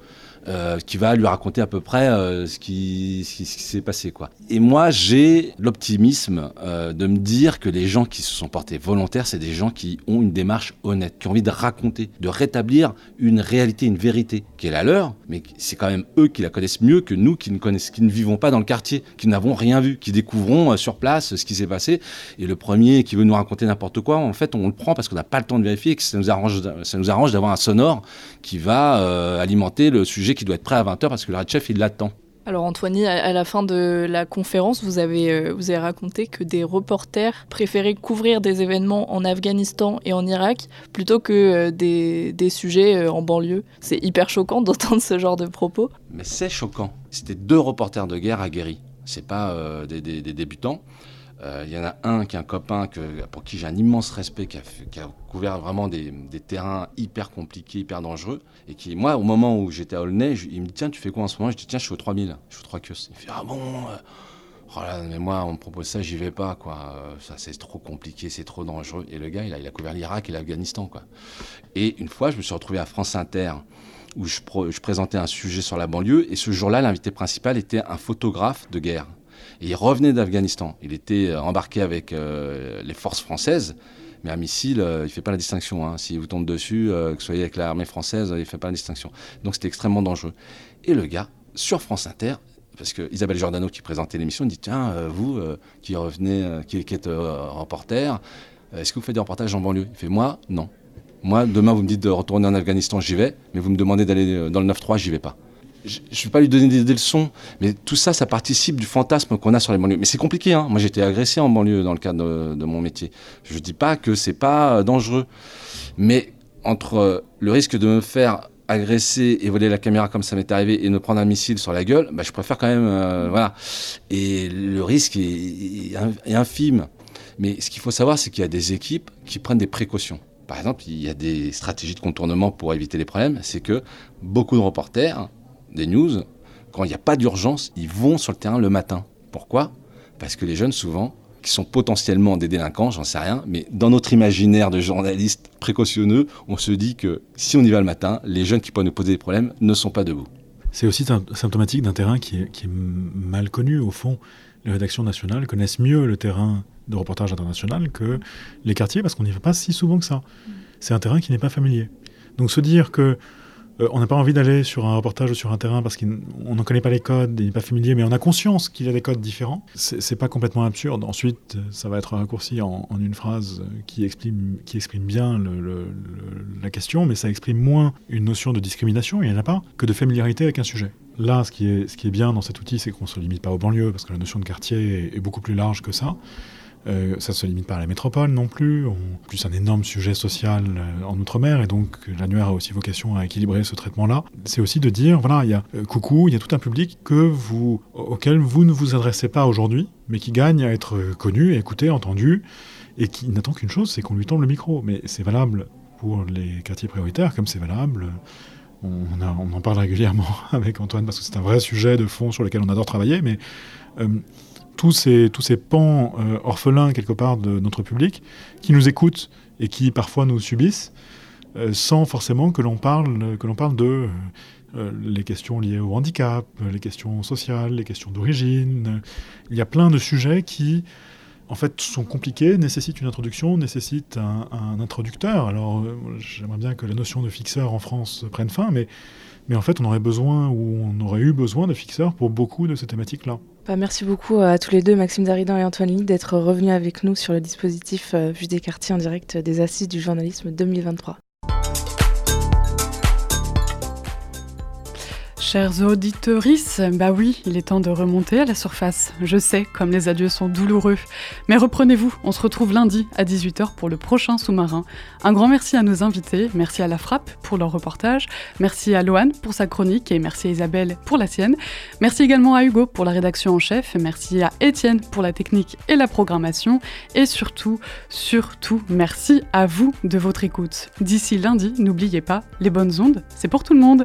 euh, qui va lui raconter à peu près euh, ce qui, s'est passé. Quoi. Et moi, j'ai l'optimisme euh, de me dire que les gens qui se sont portés volontaires, c'est des gens qui ont une démarche honnête, qui ont envie de raconter, de rétablir une réalité, une vérité qui est la leur, mais c'est quand même eux qui la connaissent mieux que nous qui ne, connaissent, qui ne vivons pas dans le quartier, qui n'avons rien vu, qui découvrons sur place ce qui s'est passé. Et le premier qui veut nous raconter n'importe quoi, en fait, on le prend parce qu'on n'a pas le temps de vérifier et que ça nous arrange, ça nous arrange d'avoir un sonore qui va alimenter le sujet qui doit être prêt à 20h parce que le Red Chef, il l'attend. Alors Antoine, à la fin de la conférence, vous avez, euh, vous avez raconté que des reporters préféraient couvrir des événements en Afghanistan et en Irak plutôt que euh, des, des, sujets euh, en banlieue. C'est hyper choquant d'entendre ce genre de propos. Mais c'est choquant. C'était deux reporters de guerre aguerris. C'est pas des, des, des, débutants. Il euh, y en a un qui est un copain pour qui j'ai un immense respect, qui a, couvert vraiment des, terrains hyper compliqués, hyper dangereux. Et qui, moi, au moment où j'étais à Aulnay, il me dit Tiens, tu fais quoi en ce moment? Je dis Tiens, je suis au 3000, je suis au 3 kios. Il fait Ah bon euh, oh mais moi, on me propose ça, j'y vais pas, quoi. Euh, ça, c'est trop compliqué, c'est trop dangereux. Et le gars, il a, couvert l'Irak et l'Afghanistan, quoi. Et une fois, je me suis retrouvé à France Inter, où je présentais un sujet sur la banlieue. Et ce jour-là, l'invité principal était un photographe de guerre il revenait d'Afghanistan. Il était euh, embarqué avec euh, les forces françaises. Mais un missile, euh, il ne fait pas la distinction. Hein. S'il vous tombe dessus, que vous soyez avec l'armée française, il ne fait pas la distinction. Donc c'était extrêmement dangereux. Et le gars, sur France Inter, parce que Isabelle Giordano qui présentait l'émission, dit Tiens, vous qui revenez, qui, êtes reporter, est-ce que vous faites des reportages en banlieue? Il fait Moi, non. Moi, demain, vous me dites de retourner en Afghanistan, j'y vais, mais vous me demandez d'aller dans le 9-3, j'y vais pas je ne vais pas lui donner des, leçons, mais tout ça, ça participe du fantasme qu'on a sur les banlieues. Mais c'est compliqué, hein. Moi, j'ai été agressé en banlieue dans le cadre de, mon métier. Je ne dis pas que c'est pas dangereux, mais entre le risque de me faire agresser et voler la caméra comme ça m'est arrivé et me prendre un missile sur la gueule, bah, je préfère quand même, euh, voilà. Et le risque est infime. Mais ce qu'il faut savoir, c'est qu'il y a des équipes qui prennent des précautions. Par exemple, il y a des stratégies de contournement pour éviter les problèmes. C'est que beaucoup de reporters des news, quand il n'y a pas d'urgence, ils vont sur le terrain le matin. Pourquoi? Parce que les jeunes, souvent, qui sont potentiellement des délinquants, j'en sais rien, mais dans notre imaginaire de journalistes précautionneux, on se dit que si on y va le matin, les jeunes qui pourraient nous poser des problèmes ne sont pas debout. c'est aussi symptomatique d'un terrain qui est, qui est, mal connu. Au fond, les rédactions nationales connaissent mieux le terrain de reportage international que les quartiers parce qu'on n'y va pas si souvent que ça. C'est un terrain qui n'est pas familier. Donc se dire que euh, on n'a pas envie d'aller sur un reportage ou sur un terrain parce qu'on n'en connaît pas les codes, il n'est pas familier, mais on a conscience qu'il y a des codes différents. C'est pas complètement absurde. Ensuite, ça va être raccourci en, une phrase qui exprime, bien la question, mais ça exprime moins une notion de discrimination, il n'y en a pas, que de familiarité avec un sujet. Là, ce qui est, ce qui est bien dans cet outil, c'est qu'on ne se limite pas aux banlieues, parce que la notion de quartier est beaucoup plus large que ça. Euh, ça ne se limite pas à la métropole non plus. On, plus un énorme sujet social euh, en Outre-mer, et donc l'annuaire a aussi vocation à équilibrer ce traitement-là. C'est aussi de dire, voilà, il y a euh, coucou, il y a tout un public auquel vous ne vous adressez pas aujourd'hui, mais qui gagne à être connu, écouté, entendu, et qui n'attend qu'une chose, c'est qu'on lui tende le micro. Mais c'est valable pour les quartiers prioritaires, comme c'est valable on, on, en parle régulièrement avec Antoine parce que c'est un vrai sujet de fond sur lequel on adore travailler, mais tous ces, pans euh, orphelins quelque part de notre public qui nous écoutent et qui parfois nous subissent euh, sans forcément que l'on parle, de euh, les questions liées au handicap, les questions sociales, les questions d'origine. Il y a plein de sujets qui, en fait, sont compliqués, nécessitent une introduction, nécessitent un introducteur. Alors, j'aimerais bien que la notion de fixeur en France prenne fin, mais mais en fait, on aurait besoin ou on aurait eu besoin de fixeurs pour beaucoup de ces thématiques-là. Bah, merci beaucoup à tous les deux, Maxime Daridan et Antoine Lee, d'être revenus avec nous sur le dispositif euh, Vue des quartiers en direct des Assises du journalisme 2023. Chers auditeurs, bah oui, il est temps de remonter à la surface. Je sais, comme les adieux sont douloureux. Mais reprenez-vous, on se retrouve lundi à 18h pour le prochain sous-marin. Un grand merci à nos invités, merci à La Frappe pour leur reportage, merci à Loane pour sa chronique et merci à Isabelle pour la sienne. Merci également à Hugo pour la rédaction en chef, merci à Étienne pour la technique et la programmation et surtout, surtout, merci à vous de votre écoute. D'ici lundi, n'oubliez pas, les bonnes ondes, c'est pour tout le monde.